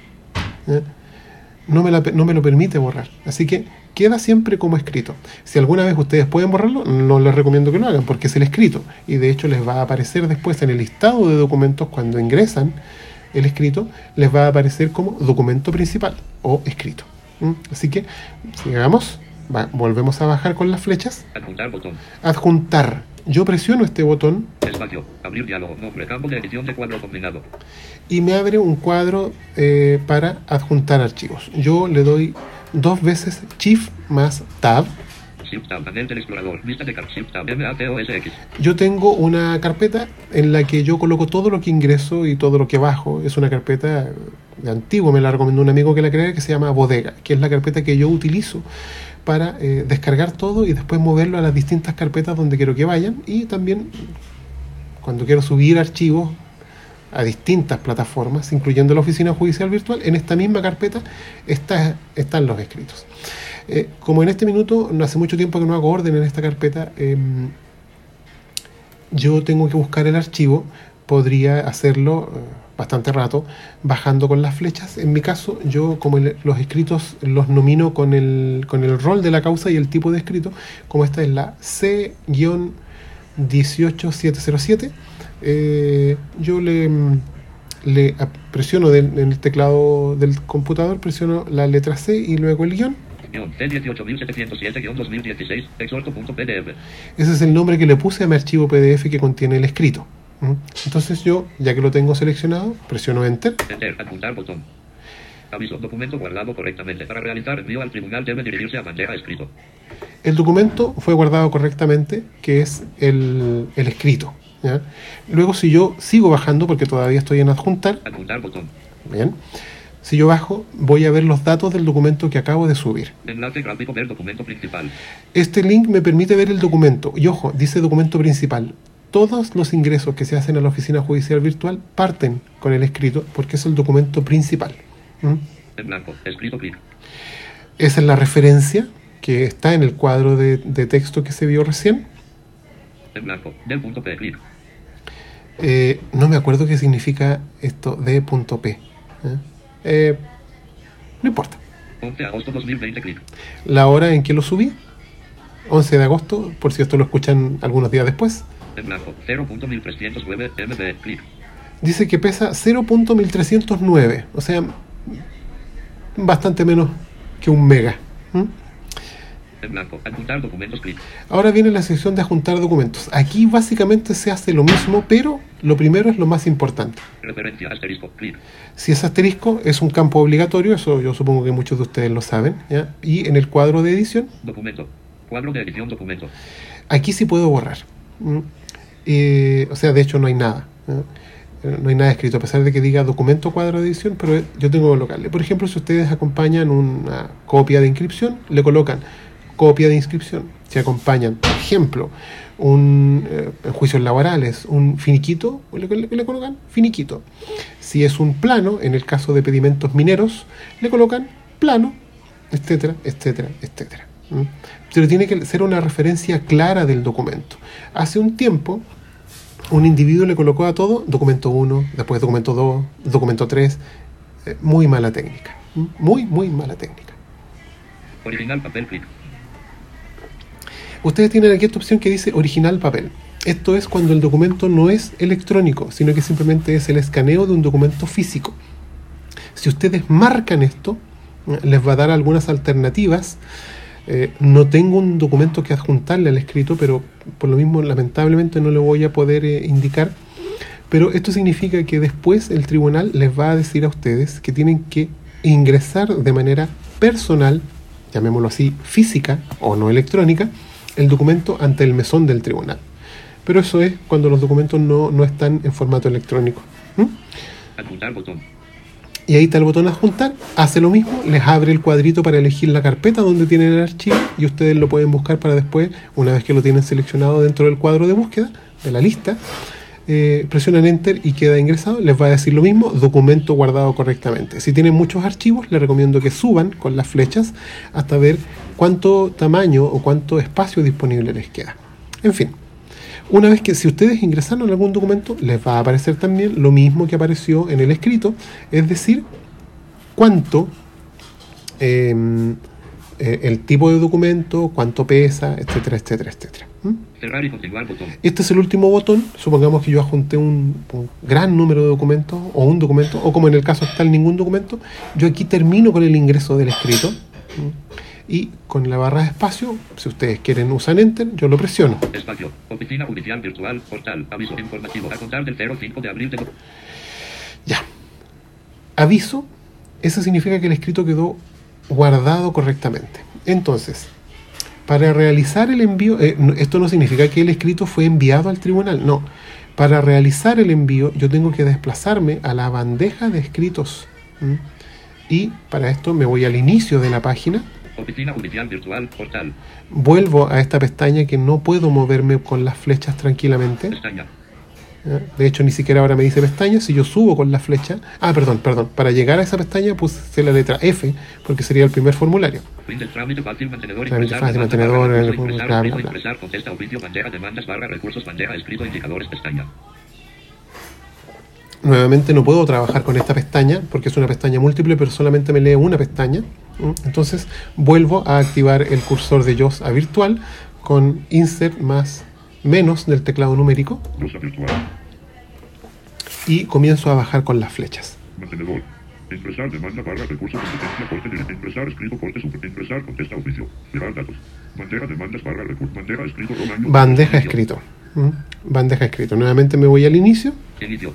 Speaker 3: ¿eh? No, me la pe- no me lo permite borrar. Así que queda siempre como escrito. Si alguna vez ustedes pueden borrarlo, no les recomiendo que lo hagan porque es el escrito. Y de hecho les va a aparecer después en el listado de documentos cuando ingresan el escrito, les va a aparecer como documento principal o escrito. ¿Mm? Así que, si hagamos, va- volvemos a bajar con las flechas.
Speaker 4: Adjuntar botón.
Speaker 3: Adjuntar. Yo presiono este botón
Speaker 4: Espacio. Abrir diálogo. Nombre. Campo de edición de cuadro combinado.
Speaker 3: y me abre un cuadro eh, para adjuntar archivos. Yo le doy dos veces Shift más Tab.
Speaker 4: Shift Tab. Panel del explorador. Vista de car- Shift Tab. M-A-T-O-S-X.
Speaker 3: Yo tengo una carpeta en la que yo coloco todo lo que ingreso y todo lo que bajo. Es una carpeta de antiguo, me la recomendó un amigo que la crea, que se llama Bodega, que es la carpeta que yo utilizo para eh, descargar todo y después moverlo a las distintas carpetas donde quiero que vayan y también cuando quiero subir archivos a distintas plataformas, incluyendo la oficina judicial virtual, en esta misma carpeta está- están los escritos. Eh, como en este minuto, no hace mucho tiempo que no hago orden en esta carpeta, em, yo tengo que buscar el archivo, podría hacerlo eh, bastante rato bajando con las flechas. En mi caso, yo como el- los escritos los nomino con el, con el rol de la causa y el tipo de escrito, como esta es la C-18707, eh, yo le, le ap- presiono del- en el teclado del computador, presiono la letra C y luego el guion.
Speaker 4: Guión C18707-2016. Exhorto.pdf.
Speaker 3: Ese es el nombre que le puse a mi archivo PDF que contiene el escrito. Entonces yo, ya que lo tengo seleccionado, presiono Enter.
Speaker 4: Enter. Adjuntar botón. Aviso. Documento guardado correctamente. Para realizar envío al tribunal debe dirigirse a bandeja escrito.
Speaker 3: El documento fue guardado correctamente, que es el, el escrito. ¿ya? Luego, si yo sigo bajando, porque todavía estoy en adjuntar,
Speaker 4: Adjuntar botón.
Speaker 3: bien, si yo bajo, voy a ver los datos del documento que acabo de subir.
Speaker 4: Enlace gráfico ver documento principal.
Speaker 3: Este link me permite ver el documento. Y ojo, dice documento principal. Todos los ingresos que se hacen a la oficina judicial virtual parten con el escrito porque es el documento principal. ¿Mm?
Speaker 4: Blanco. Escrito clic.
Speaker 3: Esa es la referencia que está en el cuadro de, de texto que se vio recién.
Speaker 4: Blanco. Del punto P. Clic.
Speaker 3: Eh, no me acuerdo qué significa esto de punto P. ¿eh? Eh, no importa.
Speaker 4: 11 de agosto 2020. Clic.
Speaker 3: La hora en que lo subí, 11 de agosto, por si esto lo escuchan algunos días después,
Speaker 4: En blanco. 0.1309 MB. Clic.
Speaker 3: dice que pesa 0.1309, o sea, bastante menos que un mega. ¿m?
Speaker 4: En blanco. Adjuntar documentos. Clic.
Speaker 3: Ahora viene la sección de adjuntar documentos. Aquí básicamente se hace lo mismo, pero lo primero es lo más importante.
Speaker 4: Referencia. Asterisco. Clic.
Speaker 3: Si es asterisco, es un campo obligatorio, eso yo supongo que muchos de ustedes lo saben. ¿ya? Y en el cuadro de edición,
Speaker 4: Documento. Cuadro de edición documento.
Speaker 3: aquí sí puedo borrar. Eh, o sea, de hecho no hay nada. Eh, No hay nada escrito, a pesar de que diga documento cuadro de edición, pero yo tengo que colocarle. Por ejemplo, si ustedes acompañan una copia de inscripción, le colocan copia de inscripción. Si acompañan, por ejemplo, un eh, en juicios laborales, un finiquito, le, colocan finiquito. Si es un plano, en el caso de pedimentos mineros, le colocan plano, etcétera, etcétera, etcétera. Pero tiene que ser una referencia clara del documento. Hace un tiempo, un individuo le colocó a todo documento 1, después documento 2, documento 3. eh, muy mala técnica. Muy, muy mala técnica.
Speaker 4: Original papel. Clic.
Speaker 3: Ustedes tienen aquí esta opción que dice original papel. Esto es cuando el documento no es electrónico, sino que simplemente es el escaneo de un documento físico. Si ustedes marcan esto, eh, les va a dar algunas alternativas. Eh, no tengo un documento que adjuntarle al escrito, pero por lo mismo lamentablemente no le voy a poder eh, indicar. Pero esto significa que después el tribunal les va a decir a ustedes que tienen que ingresar de manera personal, llamémoslo así, física o no electrónica, el documento ante el mesón del tribunal. Pero eso es cuando los documentos no, no están en formato electrónico. ¿Mm?
Speaker 4: Adjuntar botón.
Speaker 3: Y ahí está el botón adjuntar, hace lo mismo, les abre el cuadrito para elegir la carpeta donde tienen el archivo y ustedes lo pueden buscar para después, una vez que lo tienen seleccionado dentro del cuadro de búsqueda, de la lista, eh, presionan enter y queda ingresado, les va a decir lo mismo, documento guardado correctamente. Si tienen muchos archivos, les recomiendo que suban con las flechas hasta ver cuánto tamaño o cuánto espacio disponible les queda. En fin, una vez que si ustedes ingresaron algún documento, les va a aparecer también lo mismo que apareció en el escrito, es decir, cuánto, eh, eh, el tipo de documento, cuánto pesa, etcétera, etcétera, etcétera. ¿Mm?
Speaker 4: Cerrar y continuar botón.
Speaker 3: Este es el último botón. Supongamos que yo adjunté un, un gran número de documentos o un documento, o como en el caso está ningún documento, yo aquí termino con el ingreso del escrito. ¿Mm? Y con la barra de espacio, si ustedes quieren usan Enter, yo lo presiono.
Speaker 4: Espacio. Oficina judicial virtual. Portal. Aviso informativo. A contar del 05 de abril de...
Speaker 3: Ya. Aviso, eso significa que el escrito quedó guardado correctamente. Entonces, para realizar el envío, eh, esto no significa que el escrito fue enviado al tribunal, no. Para realizar el envío, yo tengo que desplazarme a la bandeja de escritos. Y para esto me voy al inicio de la página,
Speaker 4: Oficina judicial virtual. Portal.
Speaker 3: vuelvo a esta pestaña que no puedo moverme con las flechas tranquilamente.
Speaker 4: Pestaña.
Speaker 3: ¿ya? De hecho, ni siquiera ahora me dice pestaña. Si yo subo con la flecha. Ah, perdón, perdón. Para llegar a esa pestaña puse la letra F, porque sería el primer formulario.
Speaker 4: Trámite fácil mantenedor.
Speaker 3: Trámite
Speaker 4: ingresar,
Speaker 3: fácil,
Speaker 4: demanda,
Speaker 3: mantenedor,
Speaker 4: barra,
Speaker 3: el-
Speaker 4: recurso, ingresar,
Speaker 3: bla, bla,
Speaker 4: oficio,
Speaker 3: bla.
Speaker 4: ingresar, contesta, oficio, bandeja, demandas, barra, recursos, bandeja, escrito, indicadores, pestaña.
Speaker 3: Nuevamente no puedo trabajar con esta pestaña porque es una pestaña múltiple, pero solamente me lee una pestaña. Entonces vuelvo a activar el cursor de JOS a virtual con insert más menos del teclado numérico y comienzo a bajar con las flechas.
Speaker 6: Mantenedor. Ingresar demanda barra recurso competencia corte directo. Ingresar escrito corte super. Ingresar contesta oficio. Mirar datos. Bandeja demandas barra recurso. Bandeja escrito ron año.
Speaker 3: Bandeja
Speaker 4: Inicio.
Speaker 3: escrito. ¿m? Bandeja escrito. Nuevamente me voy al inicio,
Speaker 4: Inicio.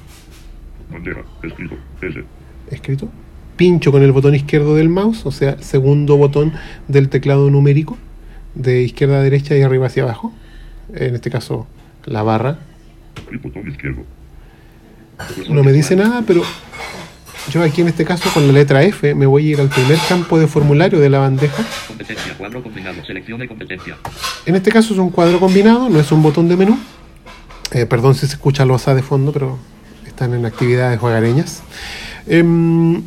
Speaker 6: Bandeja escrito. S.
Speaker 3: escrito. Pincho con el botón izquierdo del mouse, o sea, el segundo botón del teclado numérico, de izquierda a derecha y arriba hacia abajo. En este caso, la barra.
Speaker 6: Y botón izquierdo.
Speaker 3: No me dice nada, pero yo aquí en este caso con la letra F me voy a ir al primer campo de formulario de la bandeja.
Speaker 4: Competencia. Cuadro combinado. Selección de competencia.
Speaker 3: En este caso es un cuadro combinado, no es un botón de menú. Eh, perdón si se escucha losa de fondo, pero están en actividades hogareñas. Em,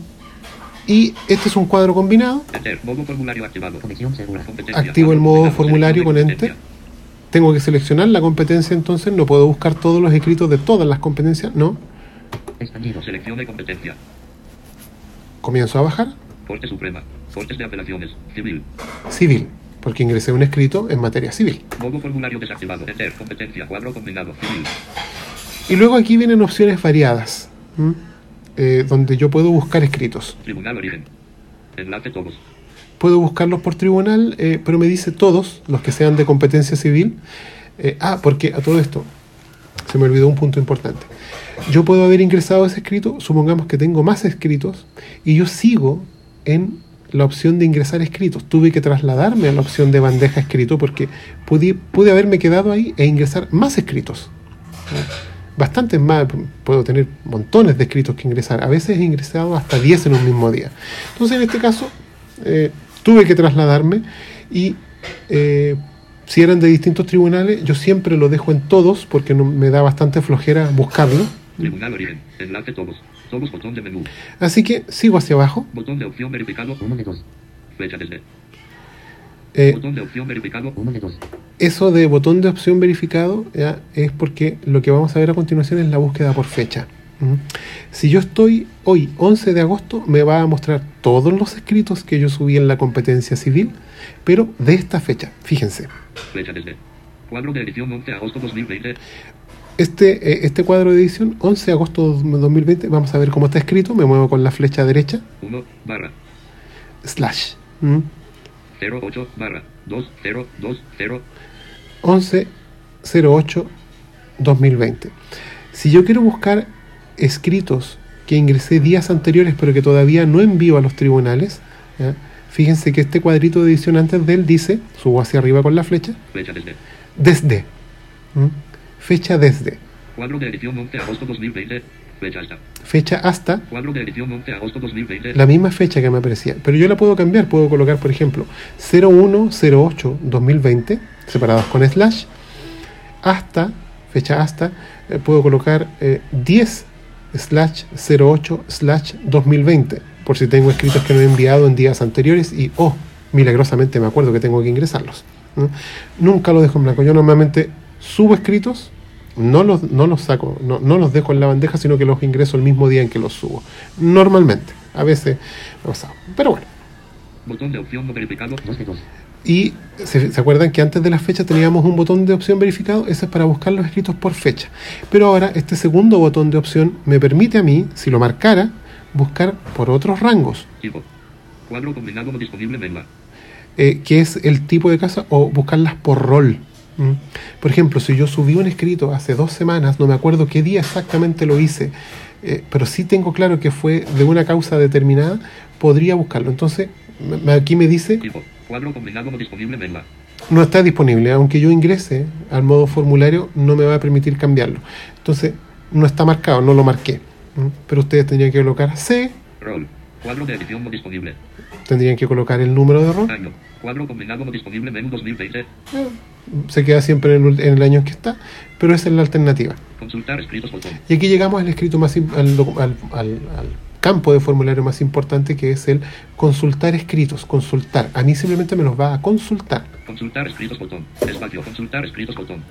Speaker 3: y este es un cuadro combinado.
Speaker 4: Enter. Modo formulario activado.
Speaker 5: Conexión segura.
Speaker 4: Competencia.
Speaker 3: Activo el modo formulario con Enter. Tengo que seleccionar la competencia, entonces no puedo buscar todos los escritos de todas las competencias. No,
Speaker 5: Expandido.
Speaker 4: Selección de competencia.
Speaker 3: comienzo a bajar.
Speaker 4: Corte Suprema. Cortes de apelaciones. Civil.
Speaker 3: Civil, porque ingresé un escrito en materia civil.
Speaker 4: Modo formulario desactivado. Enter. Competencia. Cuadro combinado. Civil.
Speaker 3: Y luego aquí vienen opciones variadas. Eh, donde yo puedo buscar escritos.
Speaker 4: Tribunal Origen. Enlace todos.
Speaker 3: Puedo buscarlos por tribunal, eh, pero me dice todos los que sean de competencia civil. Eh, ah, porque a todo esto se me olvidó un punto importante. Yo puedo haber ingresado ese escrito, supongamos que tengo más escritos, y yo sigo en la opción de ingresar escritos. Tuve que trasladarme a la opción de bandeja escrito porque pude, pude haberme quedado ahí e ingresar más escritos. Bastantes más, puedo tener montones de escritos que ingresar. A veces he ingresado hasta 10 en un mismo día. Entonces, en este caso, eh, tuve que trasladarme y eh, si eran de distintos tribunales, yo siempre lo dejo en todos porque no, me da bastante flojera buscarlo.
Speaker 4: Tribunal Origen. Enlace todos. Todos botón de menú.
Speaker 3: Así que sigo hacia abajo.
Speaker 4: Botón de opción verificado.
Speaker 5: De
Speaker 4: desde.
Speaker 3: Eh,
Speaker 4: Botón de opción verificado.
Speaker 5: Uno de dos.
Speaker 3: eso de botón de opción verificado ya, es porque lo que vamos a ver a continuación es la búsqueda por fecha. ¿Mm? Si yo estoy hoy, 11 de agosto, me va a mostrar todos los escritos que yo subí en la competencia civil, pero de esta fecha. Fíjense,
Speaker 4: Flecha desde. Cuadro de edición 11 de agosto 2020.
Speaker 3: este, eh, este cuadro de edición, 11 de agosto de 2020, vamos a ver cómo está escrito. Me muevo con la flecha derecha,
Speaker 4: 1 barra
Speaker 3: slash. ¿Mm?
Speaker 4: 08 barra 2020.
Speaker 3: 11 08 2020. Si yo quiero buscar escritos que ingresé días anteriores pero que todavía no envío a los tribunales, ¿ya? fíjense que este cuadrito de edición antes de él dice, subo hacia arriba con la flecha,
Speaker 4: Flecha desde.
Speaker 3: desde. ¿Mm? Fecha desde.
Speaker 4: Cuadro de edición 11 de agosto 2020. Fecha hasta.
Speaker 3: fecha hasta
Speaker 4: Cuadro de edición 11 de agosto 2020.
Speaker 3: la misma fecha que me aparecía. Pero yo la puedo cambiar, puedo colocar, por ejemplo, 0108-2020, separados con slash, hasta, fecha hasta, eh, puedo colocar eh, 10 slash 08 slash 2020, por si tengo escritos que no he enviado en días anteriores y, oh, milagrosamente me acuerdo que tengo que ingresarlos. ¿no? Nunca lo dejo en blanco. Yo normalmente subo escritos, no los, no los saco, no, no los dejo en la bandeja, sino que los ingreso el mismo día en que los subo. Normalmente. A veces pasado. Pero bueno.
Speaker 4: Botón de opción no verificado.
Speaker 5: 2 de 2.
Speaker 3: Y se, se acuerdan que antes de las fechas teníamos un botón de opción verificado, ese es para buscar los escritos por fecha. Pero ahora este segundo botón de opción me permite a mí, si lo marcara, buscar por otros rangos,
Speaker 4: Tipo. Cuadro combinado no disponible
Speaker 3: eh, que es el tipo de casa, o buscarlas por rol. ¿M? Por ejemplo, si yo subí un escrito hace dos semanas, no me acuerdo qué día exactamente lo hice, eh, pero sí tengo claro que fue de una causa determinada, podría buscarlo. Entonces, aquí me dice
Speaker 4: Tipo. Cuadro combinado no disponible menla.
Speaker 3: no está disponible. Aunque yo ingrese al modo formulario, no me va a permitir cambiarlo. Entonces, no está marcado, no lo marqué. ¿m? Pero ustedes tendrían que colocar C,
Speaker 4: Rol. Cuadro de edición no disponible.
Speaker 3: tendrían que colocar el número de rol.
Speaker 4: Año. Cuadro combinado no disponible menú 2020.
Speaker 3: Eh, Se queda siempre en el, en el año en que está, pero esa es la alternativa.
Speaker 4: Consultar escritos botón.
Speaker 3: Y aquí llegamos al escrito más al, al- al- al campo de formulario más importante que es el consultar escritos, consultar. A mí simplemente me los va a consultar.
Speaker 4: Consultar escritos botón. Espacio. Consultar escritos botón.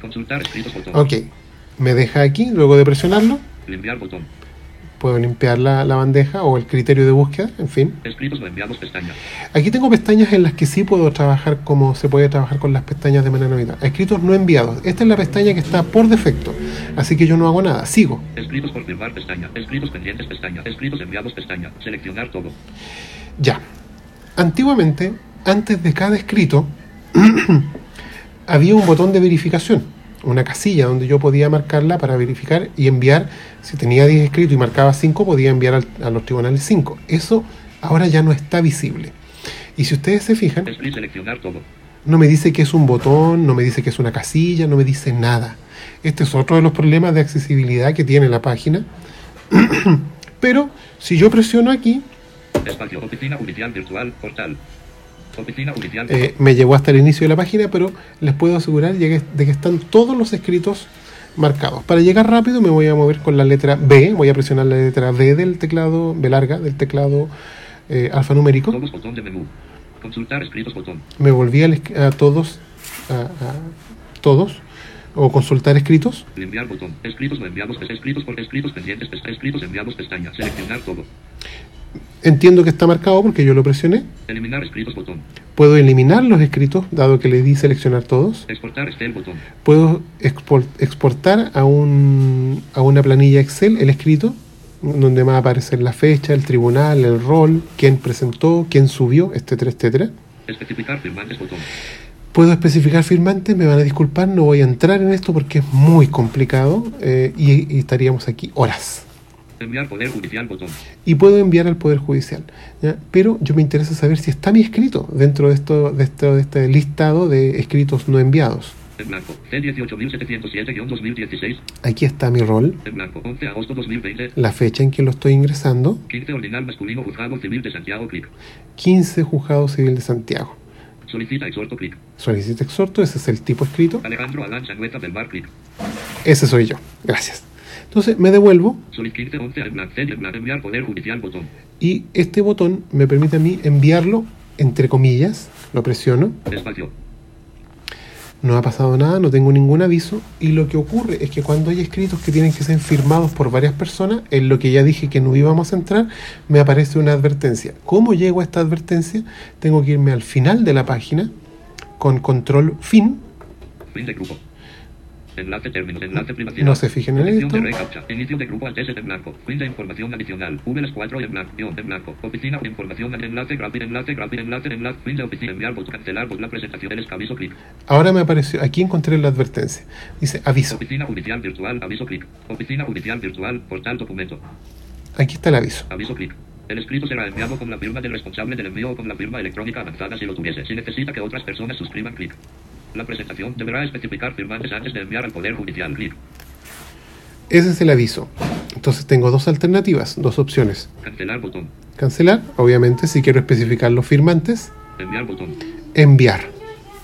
Speaker 4: Consultar escritos botón.
Speaker 3: Ok, me deja aquí, luego de presionarlo,
Speaker 4: Limpiar botón.
Speaker 3: Puedo limpiar la, la bandeja o el criterio de búsqueda, en fin.
Speaker 4: Escritos no enviados pestaña.
Speaker 3: Aquí tengo pestañas en las que sí puedo trabajar como se puede trabajar con las pestañas de manera habitual. Escritos no enviados. Esta es la pestaña que está por defecto, así que yo no hago nada, sigo.
Speaker 4: Escritos por firmar pestaña. Escritos pendientes pestaña. Escritos enviados pestaña. Seleccionar todo.
Speaker 3: Ya. Antiguamente, antes de cada escrito, había un botón de verificación, una casilla donde yo podía marcarla para verificar y enviar. Si tenía 10 escritos y marcaba 5, podía enviar al- a los tribunales 5. Eso ahora ya no está visible. Y si ustedes se fijan,
Speaker 4: todo.
Speaker 3: no me dice que es un botón, no me dice que es una casilla, no me dice nada. Este es otro de los problemas de accesibilidad que tiene la página. Pero si yo presiono aquí,
Speaker 4: Espacio. Oficina judicial virtual. Portal.
Speaker 3: Eh, me llevó hasta el inicio de la página, pero les puedo asegurar de que están todos los escritos marcados. Para llegar rápido me voy a mover con la letra B, voy a presionar la letra B del teclado, B larga, del teclado eh, alfanumérico.
Speaker 4: Todos botón de menú. Consultar escritos botón.
Speaker 3: Me volví esc- a, todos, a, a todos, o consultar escritos.
Speaker 4: Limpiar botón. Escritos no enviados. Escritos por escritos pendientes. Escritos enviados pestaña. Seleccionar todo.
Speaker 3: Entiendo que está marcado porque yo lo presioné.
Speaker 4: Eliminar escritos botón.
Speaker 3: Puedo eliminar los escritos, dado que le di seleccionar todos.
Speaker 4: Exportar Excel botón.
Speaker 3: Puedo expor- exportar a, un, a una planilla Excel el escrito, donde va a aparecer la fecha, el tribunal, el rol, quién presentó, quién subió, etcétera, etcétera.
Speaker 4: Especificar firmantes botón.
Speaker 3: Puedo especificar firmantes, me van a disculpar, no voy a entrar en esto porque es muy complicado eh, y, y estaríamos aquí horas.
Speaker 4: Enviar poder judicial botón.
Speaker 3: Y puedo enviar al Poder Judicial. ¿ya? Pero yo me interesa saber si está mi escrito dentro de, esto, de, esto, de este listado de escritos no enviados.
Speaker 4: En blanco. C18707-2016.
Speaker 3: Aquí está mi rol,
Speaker 4: En blanco. 11 de agosto 2020.
Speaker 3: la fecha en que lo estoy ingresando,
Speaker 4: 15 ordinal masculino juzgado civil de Santiago. Clic.
Speaker 3: 15 Juzgado Civil de Santiago.
Speaker 4: Solicita exhorto. Clic.
Speaker 3: Solicita exhorto, ese es el tipo escrito.
Speaker 4: Alejandro Adán Sangüeta del Mar. Clic.
Speaker 3: Ese soy yo. Gracias. Entonces me devuelvo
Speaker 4: Solicite 15 11 en blanco. C en blanco. Enviar poder judicial botón.
Speaker 3: y este botón me permite a mí enviarlo, entre comillas, lo presiono. No ha pasado nada, no tengo ningún aviso. Y lo que ocurre es que cuando hay escritos que tienen que ser firmados por varias personas, en lo que ya dije que no íbamos a entrar, me aparece una advertencia. ¿Cómo llego a esta advertencia? Tengo que irme al final de la página con control fin.
Speaker 4: Fin de grupo. Enlace términos. Enlace privacidad.
Speaker 3: No se fijen en esto.
Speaker 4: de recaptcha. Inicio de grupo al TS en blanco. Fin de información adicional. V las 4 en blanco. Guión en blanco. Oficina. Información. Enlace. Graphic. Enlace. Graphic. Enlace. Enlace. Fin de oficina. Enviar. Botón. Cancelar. Botón. La presentación del aviso. Clic.
Speaker 3: Ahora me apareció, aquí encontré la advertencia. Dice aviso.
Speaker 4: Oficina judicial virtual. Aviso. Clic. Oficina judicial virtual. Portal documento.
Speaker 3: Aquí está el aviso.
Speaker 4: Aviso. Clic. El escrito será enviado con la firma del responsable del envío o con la firma electrónica avanzada si lo tuviese. Si necesita que otras personas suscriban, clic. La presentación deberá especificar firmantes antes de enviar al Poder Judicial, clic.
Speaker 3: Ese es el aviso. Entonces tengo dos alternativas, dos opciones.
Speaker 4: Cancelar botón.
Speaker 3: Cancelar, obviamente, si quiero especificar los firmantes.
Speaker 4: Enviar botón.
Speaker 3: Enviar.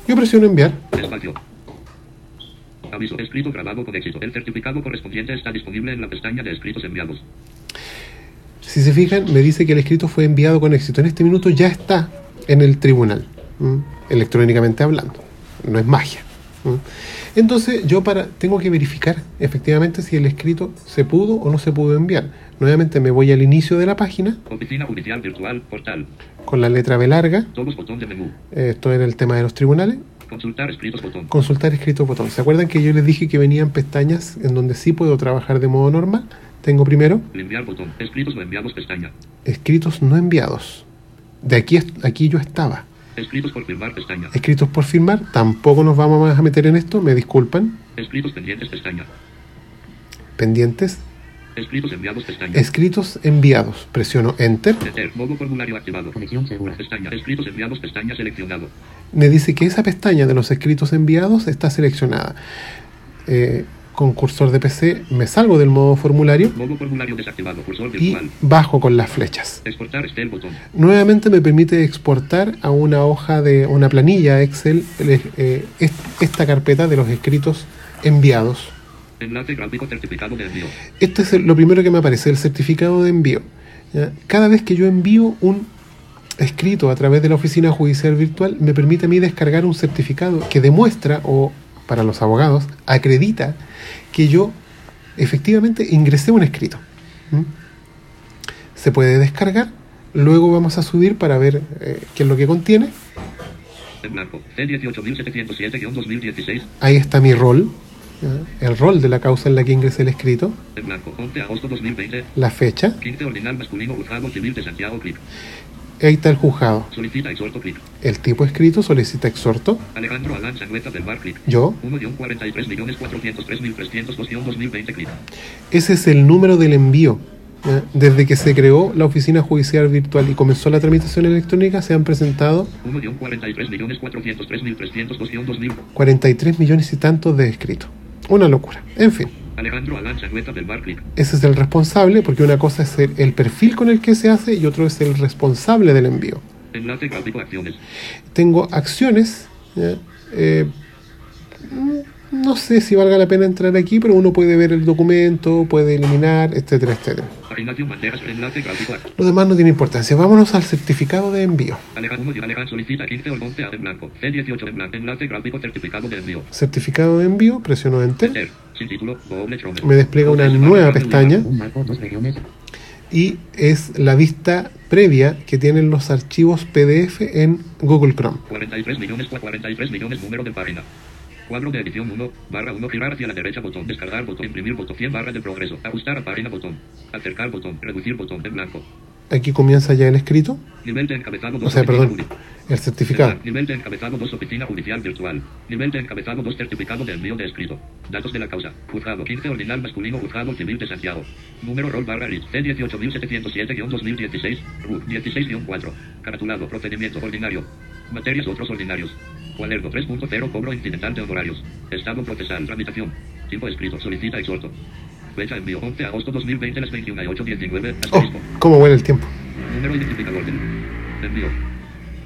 Speaker 3: Yo presiono enviar.
Speaker 4: Espacio. Aviso. Escrito grabado con éxito. El certificado correspondiente está disponible en la pestaña de escritos enviados.
Speaker 3: Si se fijan, me dice que el escrito fue enviado con éxito. En este minuto ya está en el tribunal, ¿m? electrónicamente hablando. No es magia. ¿m? Entonces yo para tengo que verificar efectivamente si el escrito se pudo o no se pudo enviar. Nuevamente me voy al inicio de la página
Speaker 4: Oficina Judicial Virtual. Portal.
Speaker 3: con la letra B larga.
Speaker 4: Todos botón de menú.
Speaker 3: Esto era el tema de los tribunales.
Speaker 4: Consultar escritos botón.
Speaker 3: Consultar escrito botón. ¿Se acuerdan que yo les dije que venían pestañas en donde sí puedo trabajar de modo normal? Tengo primero
Speaker 4: Enviar botón. Escritos o enviados pestaña.
Speaker 3: escritos no enviados. De aquí, aquí yo estaba.
Speaker 4: Escritos por firmar pestaña.
Speaker 3: Escritos por firmar, tampoco nos vamos más a meter en esto, me disculpan.
Speaker 4: Escritos pendientes pestaña.
Speaker 3: Pendientes,
Speaker 4: Escritos enviados pestaña.
Speaker 3: escritos enviados. Presiono Enter.
Speaker 4: Enter. Modo formulario activado.
Speaker 5: Conexión segura.
Speaker 4: Pestaña. Escritos enviados pestaña seleccionado.
Speaker 3: Me dice que esa pestaña de los escritos enviados está seleccionada. Eh, con cursor de PC me salgo del modo formulario
Speaker 4: Modo formulario desactivado. Cursor
Speaker 3: y bajo con las flechas.
Speaker 4: Exportar Excel botón.
Speaker 3: Nuevamente me permite exportar a una hoja de una planilla Excel eh, est- esta carpeta de los escritos enviados.
Speaker 4: Enlace gráfico certificado de envío.
Speaker 3: Esto es lo primero que me aparece, el certificado de envío. ¿ya? Cada vez que yo envío un escrito a través de la oficina judicial virtual, me permite a mí descargar un certificado que demuestra, o para los abogados, acredita que yo efectivamente ingresé un escrito. ¿Mm? Se puede descargar, luego vamos a subir para ver eh, qué es lo que contiene.
Speaker 4: En blanco. C18707-2016.
Speaker 3: Ahí está mi rol, ¿ya? el rol de la causa en la que ingresé el escrito,
Speaker 4: En blanco. 11 de agosto 2020.
Speaker 3: la fecha,
Speaker 4: 15 ordinal masculino juzgado civil de Santiago. Clic.
Speaker 3: ahí está el juzgado.
Speaker 4: Solicita exhorto. Clic.
Speaker 3: El tipo escrito solicita exhorto,
Speaker 4: Alejandro Alán Sangüeta del Bar. Clic.
Speaker 3: yo,
Speaker 4: 1-43.403.302-2020. Clic.
Speaker 3: ese es el número del envío. Desde que se creó la oficina judicial virtual y comenzó la tramitación electrónica, se han presentado
Speaker 4: 1-43.403.302-2000.
Speaker 3: 43 millones y tantos de escritos. Una locura. En fin,
Speaker 4: Alejandro Sangüeta del Bar. Clic.
Speaker 3: ese es el responsable, porque una cosa es el, el perfil con el que se hace y otro es el responsable del envío.
Speaker 4: Enlace gráfico acciones.
Speaker 3: Tengo acciones. ¿ya? Eh, no sé si valga la pena entrar aquí, pero uno puede ver el documento, puede eliminar, etcétera, etcétera. Lo demás no tiene importancia. Vámonos al certificado de envío.
Speaker 4: Alejandro Alejandro solicita 15 o 11 en blanco. C18 en blanco. Enlace gráfico certificado de envío.
Speaker 3: Certificado de envío, presiono Enter. Me despliega una nueva pestaña y es la vista previa que tienen los archivos PDF en Google Chrome.
Speaker 4: 43 millones, 43 millones, número de página. Cuadro de edición 1, barra 1, girar hacia la derecha, botón, descargar, botón, imprimir, botón, 100 barras de progreso, ajustar a página, botón, acercar, botón, reducir, botón, en blanco.
Speaker 3: Aquí comienza ya el escrito,
Speaker 4: Nivel de encabezado 2,
Speaker 3: o sea, perdón, el certificado.
Speaker 4: Nivel de encabezado 2, oficina judicial virtual. Nivel de encabezado 2, certificado de envío de escrito. Datos de la causa. Juzgado 15, ordinal masculino, juzgado civil de Santiago. Número rol barra RIS, C18707-2016, RU 16-4. Caratulado, procedimiento ordinario. Materias otros ordinarios. Cuaderno 3.0, cobro incidental de honorarios. Estado procesal, tramitación. Tipo escrito, solicita exhorto. Fecha envío 11 de agosto 2020, las 21 y 8.19,
Speaker 3: Oh, cómo vuela el tiempo.
Speaker 4: Número identificador del envío.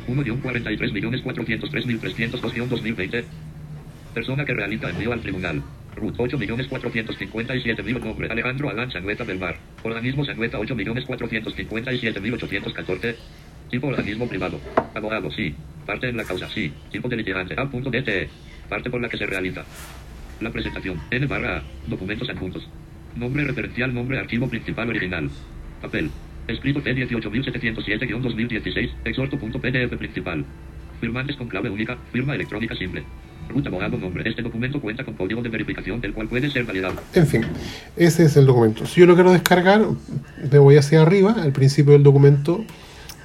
Speaker 4: 1-43.403.302-2020. Persona que realiza envío al tribunal. RUT 8.457.000 nombre Alejandro Alán Sangüeta del Bar. Organismo Sangüeta 8.457.814. Tipo organismo privado. Abogado, sí. Parte en la causa, sí. Tipo de litigante. A.DTE. Parte por la que se realiza. La presentación. N barra. Documentos adjuntos. Nombre referencial, nombre archivo principal original. Papel. Escrito C18707-2016. Exhorto.pdf principal. Firmantes con clave única. Firma electrónica simple. Ruta abogado nombre. Este documento cuenta con código de verificación del cual puede ser validado.
Speaker 3: En fin, ese es el documento. Si yo lo quiero descargar, me voy hacia arriba, al principio del documento,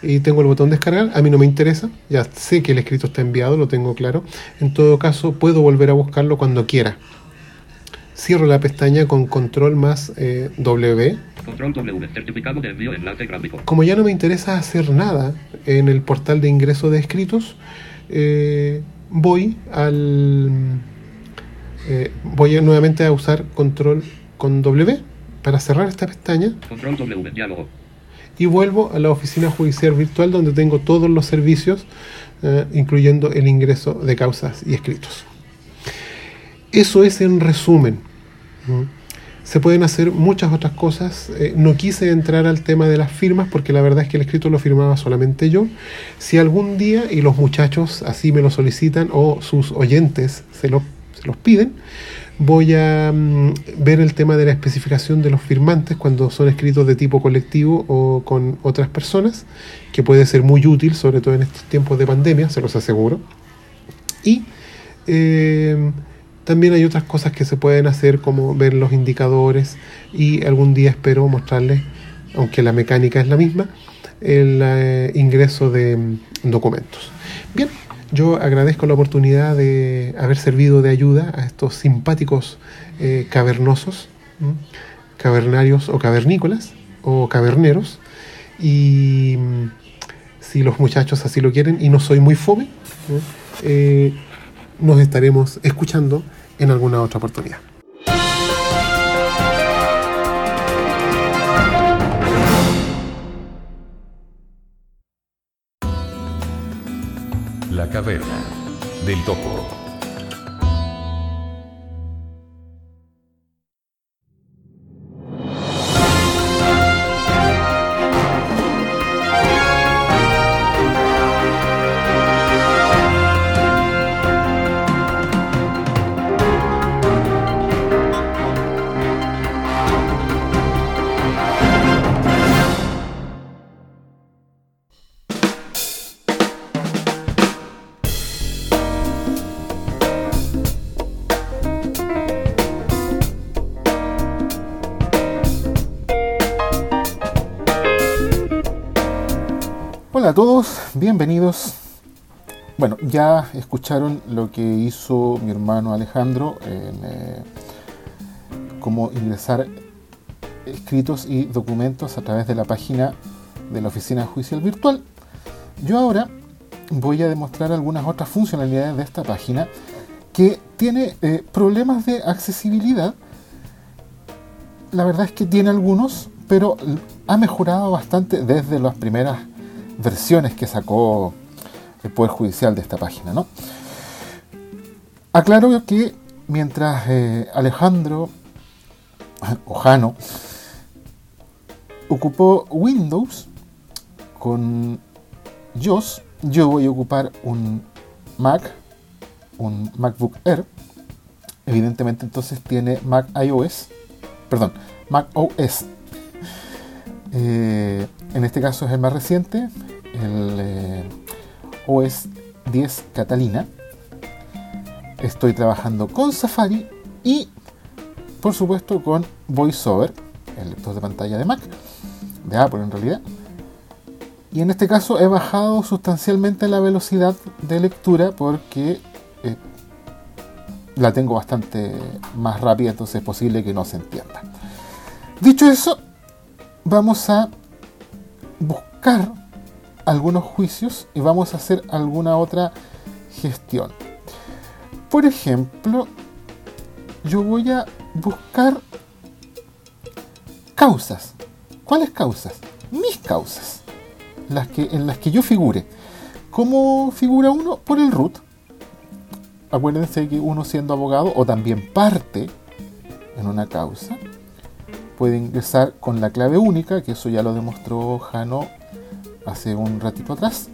Speaker 3: y tengo el botón descargar. A mí no me interesa, ya sé que el escrito está enviado, lo tengo claro. En todo caso, puedo volver a buscarlo cuando quiera. Cierro la pestaña con control más eh, W.
Speaker 4: Control W. Certificado de envío enlace gráfico.
Speaker 3: Como ya no me interesa hacer nada en el portal de ingreso de escritos, eh, voy al eh, voy a- nuevamente a usar control con W para cerrar esta pestaña
Speaker 4: Control W. Diálogo.
Speaker 3: y vuelvo a la oficina judicial virtual donde tengo todos los servicios, eh, incluyendo el ingreso de causas y escritos. Eso es en resumen. Se pueden hacer muchas otras cosas. Eh, no quise entrar al tema de las firmas porque la verdad es que el escrito lo firmaba solamente yo. Si algún día, y los muchachos así me lo solicitan o sus oyentes se, lo- se los piden, voy a mm, ver el tema de la especificación de los firmantes cuando son escritos de tipo colectivo o con otras personas, que puede ser muy útil, sobre todo en estos tiempos de pandemia, se los aseguro. Y eh, también hay otras cosas que se pueden hacer, como ver los indicadores y algún día espero mostrarles, aunque la mecánica es la misma, el eh, ingreso de mm, documentos. Bien, yo agradezco la oportunidad de haber servido de ayuda a estos simpáticos eh, cavernosos, cavernarios o cavernícolas o caverneros. Y mm, si los muchachos así lo quieren y no soy muy fome. Eh, nos estaremos escuchando en alguna otra oportunidad.
Speaker 1: La caverna del topo.
Speaker 7: A todos, bienvenidos. Bueno, ya escucharon lo que hizo mi hermano Alejandro en eh, cómo ingresar escritos y documentos a través de la página de la Oficina Judicial Virtual. Yo ahora voy a demostrar algunas otras funcionalidades de esta página que tiene eh, problemas de accesibilidad. La verdad es que tiene algunos, pero ha mejorado bastante desde las primeras versiones que sacó el Poder Judicial de esta página. ¿no? Aclaro que mientras eh, Alejandro Ojano ocupó Windows con JOS, yo voy a ocupar un Mac, un MacBook Air. Evidentemente entonces tiene Mac iOS, perdón, Mac OS. Eh, en este caso es el más reciente, el eh, OS 10 Catalina. Estoy trabajando con Safari y, por supuesto, con VoiceOver, el lector de pantalla de Mac, de Apple en realidad. Y en este caso he bajado sustancialmente la velocidad de lectura porque eh, la tengo bastante más rápida, entonces es posible que no se entienda. Dicho eso, vamos a buscar algunos juicios y vamos a hacer alguna otra gestión. Por ejemplo, yo voy a buscar causas. ¿Cuáles causas? Mis causas. Las que, en las que yo figure. ¿Cómo figura uno? Por el root. Acuérdense que uno siendo abogado o también parte en una causa puede ingresar con la clave única, que eso ya lo demostró Jano hace un ratito atrás.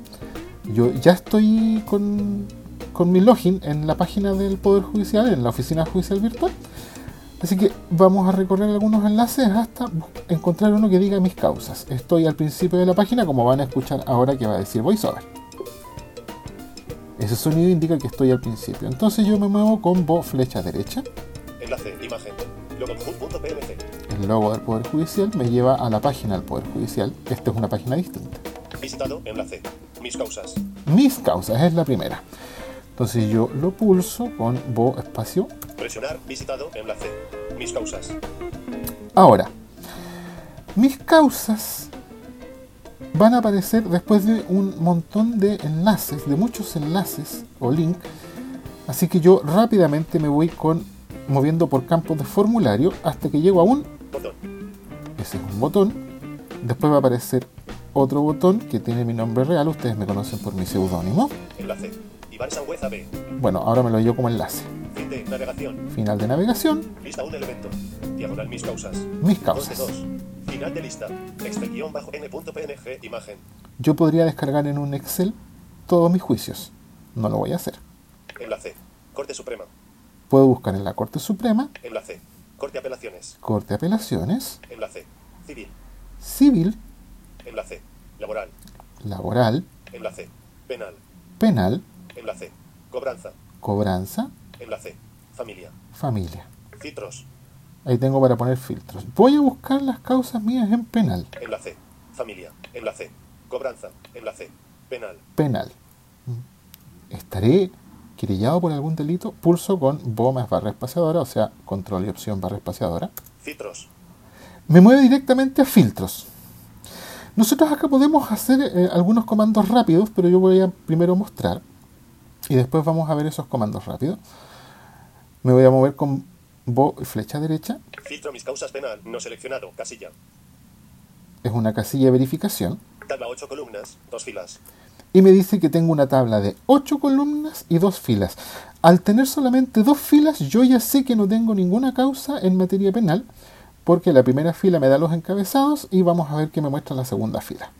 Speaker 7: Yo ya estoy con, con mi login en la página del Poder Judicial, en la oficina judicial virtual. Así que vamos a recorrer algunos enlaces hasta encontrar uno que diga mis causas. Estoy al principio de la página, como van a escuchar ahora que va a decir VoiceOver. Ese sonido indica que estoy al principio. Entonces yo me muevo con Bo flecha derecha.
Speaker 8: Enlace, imagen.
Speaker 7: El logo del Poder Judicial me lleva a la página del Poder Judicial. Esta es una página distinta.
Speaker 8: Visitado, enlace. Mis causas.
Speaker 7: Mis causas es la primera. Entonces yo lo pulso con Bo espacio.
Speaker 8: Presionar, visitado, enlace. Mis causas.
Speaker 7: Ahora, mis causas van a aparecer después de un montón de enlaces, de muchos enlaces o link. Así que yo rápidamente me voy con moviendo por campos de formulario hasta que llego a un,
Speaker 8: Botón.
Speaker 7: ese es un botón, después va a aparecer otro botón que tiene mi nombre real, ustedes me conocen por mi seudónimo.
Speaker 8: Enlace. Iván Sangüeza B.
Speaker 7: Bueno, ahora me lo llevo como enlace.
Speaker 8: Fin de navegación.
Speaker 7: Final de navegación,
Speaker 8: Lista un elemento. Diagonal mis causas.
Speaker 7: mis
Speaker 8: 2 de
Speaker 7: causas.
Speaker 8: 2. Final de lista. Expe-n.png imagen.
Speaker 7: Yo podría descargar en un Excel todos mis juicios. No lo voy a hacer.
Speaker 8: Enlace. Corte Suprema.
Speaker 7: Puedo buscar en la Corte Suprema,
Speaker 8: Enlace. Corte Apelaciones.
Speaker 7: Corte Apelaciones,
Speaker 8: Enlace. Civil.
Speaker 7: Civil,
Speaker 8: Enlace. Laboral.
Speaker 7: Laboral,
Speaker 8: Enlace. Penal.
Speaker 7: Penal,
Speaker 8: Enlace. Cobranza.
Speaker 7: Cobranza,
Speaker 8: Enlace. Familia.
Speaker 7: Familia.
Speaker 8: Filtros.
Speaker 7: Ahí tengo para poner filtros. Voy a buscar las causas mías en penal.
Speaker 8: Enlace. Familia. Enlace. Cobranza. Enlace. Penal.
Speaker 7: Penal. Estaré querellado por algún delito. Pulso con bo más barra espaciadora, o sea, control y opción barra espaciadora.
Speaker 8: Filtros.
Speaker 7: me mueve directamente a filtros. Nosotros acá podemos hacer eh, algunos comandos rápidos, pero yo voy a primero mostrar y después vamos a ver esos comandos rápidos. Me voy a mover con bo y flecha derecha.
Speaker 8: Filtro mis causas penal. No seleccionado. Casilla.
Speaker 7: Es una casilla de verificación.
Speaker 8: Tabla 8 columnas. 2 filas.
Speaker 7: Y me dice que tengo una tabla de 8 columnas y 2 filas. Al tener solamente dos filas, yo ya sé que no tengo ninguna causa en materia penal, porque la primera fila me da los encabezados y vamos a ver qué me muestra la segunda fila.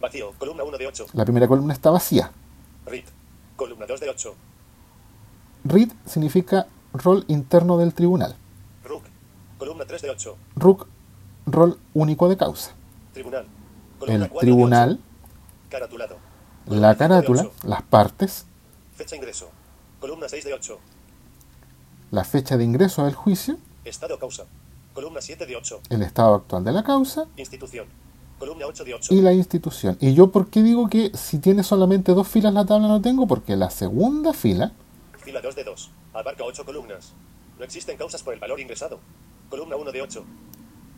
Speaker 8: Vacío. Columna 1 de 8.
Speaker 7: La primera columna está vacía.
Speaker 8: RIT. Columna 2 de 8.
Speaker 7: RIT significa rol interno del tribunal.
Speaker 8: RUC. Columna 3 de 8.
Speaker 7: RUC, rol único de causa.
Speaker 8: Tribunal.
Speaker 7: El
Speaker 8: 4 de
Speaker 7: tribunal,
Speaker 8: 8. Caratulado.
Speaker 7: la
Speaker 8: Columna 5 de
Speaker 7: carátula,
Speaker 8: 8.
Speaker 7: las partes,
Speaker 8: Fecha ingreso. Columna 6 de 8.
Speaker 7: la fecha de ingreso del juicio,
Speaker 8: Estado causa. Columna 7 de 8.
Speaker 7: el estado actual de la causa
Speaker 8: Institución. Columna 8 de 8.
Speaker 7: y la institución. ¿Y yo por qué digo que si tiene solamente dos filas la tabla no tengo? Porque la segunda fila,
Speaker 8: Fila 2 de 2. Abarca 8 columnas. No existen causas por el valor ingresado. Columna 1 de 8.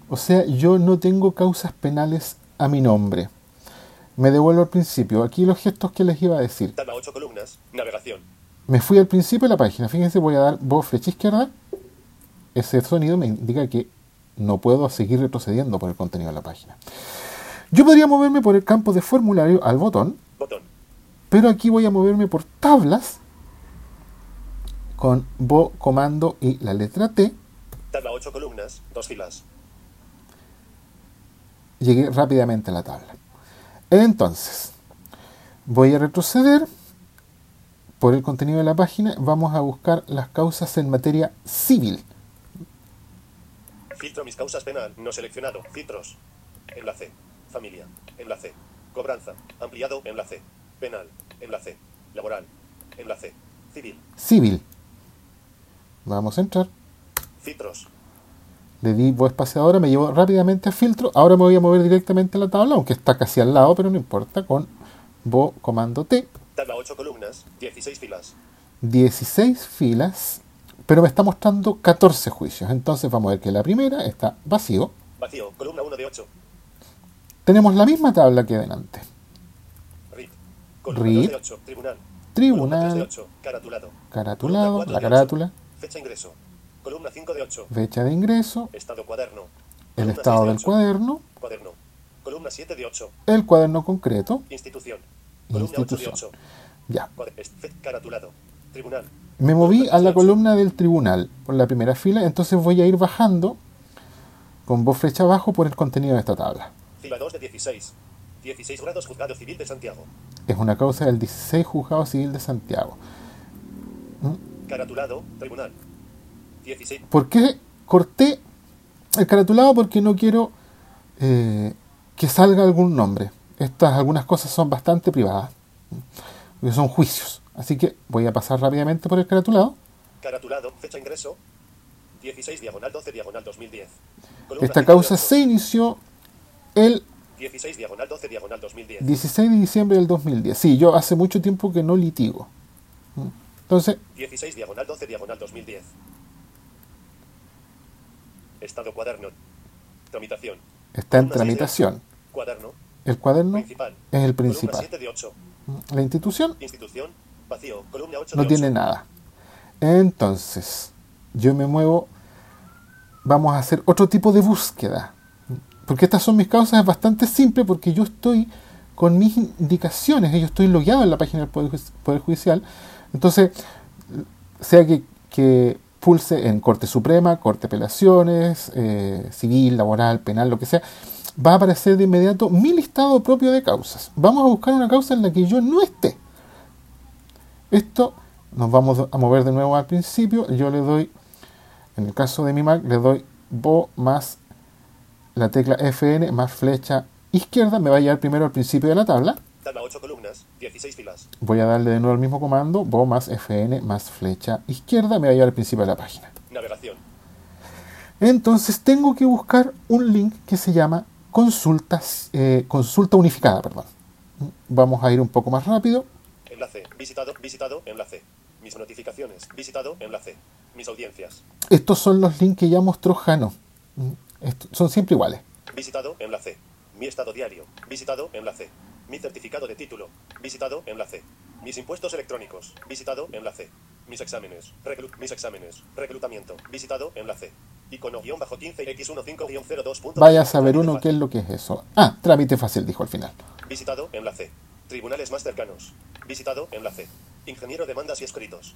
Speaker 7: o sea, yo no tengo causas penales a mi nombre. Me devuelvo al principio. Aquí los gestos que les iba a decir.
Speaker 8: Tabla 8 columnas. Navegación.
Speaker 7: Me fui al principio de la página. Fíjense, voy a dar voz flecha izquierda. Ese sonido me indica que no puedo seguir retrocediendo por el contenido de la página. Yo podría moverme por el campo de formulario al botón,
Speaker 8: Botón.
Speaker 7: pero aquí voy a moverme por tablas con bo comando y la letra T.
Speaker 8: Tabla 8 columnas. 2 filas.
Speaker 7: Llegué rápidamente a la tabla. Entonces, voy a retroceder por el contenido de la página. Vamos a buscar las causas en materia civil.
Speaker 8: Filtro mis causas penal. No seleccionado. Filtros. Enlace. Familia. Enlace. Cobranza. Ampliado. Enlace. Penal. Enlace. Laboral. Enlace. Civil.
Speaker 7: Civil. Vamos a entrar.
Speaker 8: Filtros.
Speaker 7: Le di voz espaciadora, me llevo rápidamente a filtro. Ahora me voy a mover directamente a la tabla, aunque está casi al lado, pero no importa. Con bo comando T.
Speaker 8: Tabla 8 columnas. 16 filas.
Speaker 7: 16 filas, pero me está mostrando 14 juicios. Entonces vamos a ver que la primera está vacío.
Speaker 8: Vacío. Columna 1 de 8.
Speaker 7: Tenemos la misma tabla que delante.
Speaker 8: RIT. Columna. 2 de 8. Tribunal.
Speaker 7: Tribunal.
Speaker 8: Columna 3 de 8. Caratulado.
Speaker 7: Caratulado,
Speaker 8: Columna 4
Speaker 7: la
Speaker 8: de 8.
Speaker 7: carátula,
Speaker 8: Fecha ingreso. Columna 5 de 8.
Speaker 7: fecha de ingreso,
Speaker 8: Estado cuaderno.
Speaker 7: el estado
Speaker 8: 6 de
Speaker 7: del
Speaker 8: 8.
Speaker 7: cuaderno,
Speaker 8: Cuaderno. Columna 7 de 8.
Speaker 7: el cuaderno concreto,
Speaker 8: Institución. Columna 8 de
Speaker 7: institución.
Speaker 8: 8.
Speaker 7: Ya.
Speaker 8: Caratulado. Tribunal.
Speaker 7: Me moví a la
Speaker 8: 18.
Speaker 7: columna del tribunal por la primera fila, entonces voy a ir bajando con voz flecha abajo por el contenido de esta tabla.
Speaker 8: Fila 2 de 16. 16 grados Juzgado Civil de Santiago.
Speaker 7: Es una causa del 16 Juzgado Civil de Santiago.
Speaker 8: Caratulado. Tribunal. 16.
Speaker 7: ¿Por qué corté el caratulado? Porque no quiero eh, que salga algún nombre. Estas algunas cosas son bastante privadas, porque son juicios. Así que voy a pasar rápidamente por el caratulado.
Speaker 8: Caratulado. Fecha ingreso. 16 diagonal 12 diagonal 2010. Columna
Speaker 7: Esta
Speaker 8: 5 de
Speaker 7: causa
Speaker 8: 8.
Speaker 7: se inició el
Speaker 8: 16 diagonal 12 diagonal 2010.
Speaker 7: 16 de diciembre del 2010. Sí, yo hace mucho tiempo que no litigo. Entonces,
Speaker 8: 16 diagonal 12 diagonal 2010. Estado cuaderno. Tramitación.
Speaker 7: está en tramitación.
Speaker 8: Cuaderno.
Speaker 7: El cuaderno
Speaker 8: Principal.
Speaker 7: es el principal.
Speaker 8: 7 de 8.
Speaker 7: La institución
Speaker 8: Institución. Vacío. Columna 8
Speaker 7: no
Speaker 8: de
Speaker 7: tiene
Speaker 8: 8.
Speaker 7: nada. Entonces, yo me muevo, vamos a hacer otro tipo de búsqueda. Porque estas son mis causas, es bastante simple porque yo estoy con mis indicaciones, yo estoy logueado en la página del Poder, Ju- Poder Judicial. Entonces, sea que, que pulse en Corte Suprema, Corte de Apelaciones, eh, civil, laboral, penal, lo que sea, va a aparecer de inmediato mi listado propio de causas. Vamos a buscar una causa en la que yo no esté. Esto nos vamos a mover de nuevo al principio. Yo le doy, en el caso de mi Mac, le doy Bo más la tecla FN más flecha izquierda. Me va a llevar primero al principio de la tabla.
Speaker 8: Tabla 8 columnas, 16 filas.
Speaker 7: Voy a darle de nuevo el mismo comando, Bo más FN más flecha izquierda. Me va a llevar al principio de la página.
Speaker 8: Navegación.
Speaker 7: Entonces tengo que buscar un link que se llama consultas, eh, consulta unificada. Perdón. Vamos a ir un poco más rápido.
Speaker 8: Enlace. Visitado. Visitado. Enlace. Mis notificaciones. Visitado. Enlace. Mis audiencias.
Speaker 7: Estos son los links que ya mostró Jano. Son siempre iguales.
Speaker 8: Visitado. Enlace. Mi estado diario. Visitado. Enlace. Mi certificado de título. Visitado. Enlace. Mis impuestos electrónicos. Visitado. Enlace. Mis exámenes. Reclu- mis exámenes. Reclutamiento. Visitado. Enlace. Icono guion bajo 15x15-02.
Speaker 7: Vaya a saber uno qué es lo que es eso. Ah, trámite fácil, dijo al final.
Speaker 8: Visitado. Enlace. Tribunales más cercanos. Visitado. Enlace. Ingeniero demandas y escritos.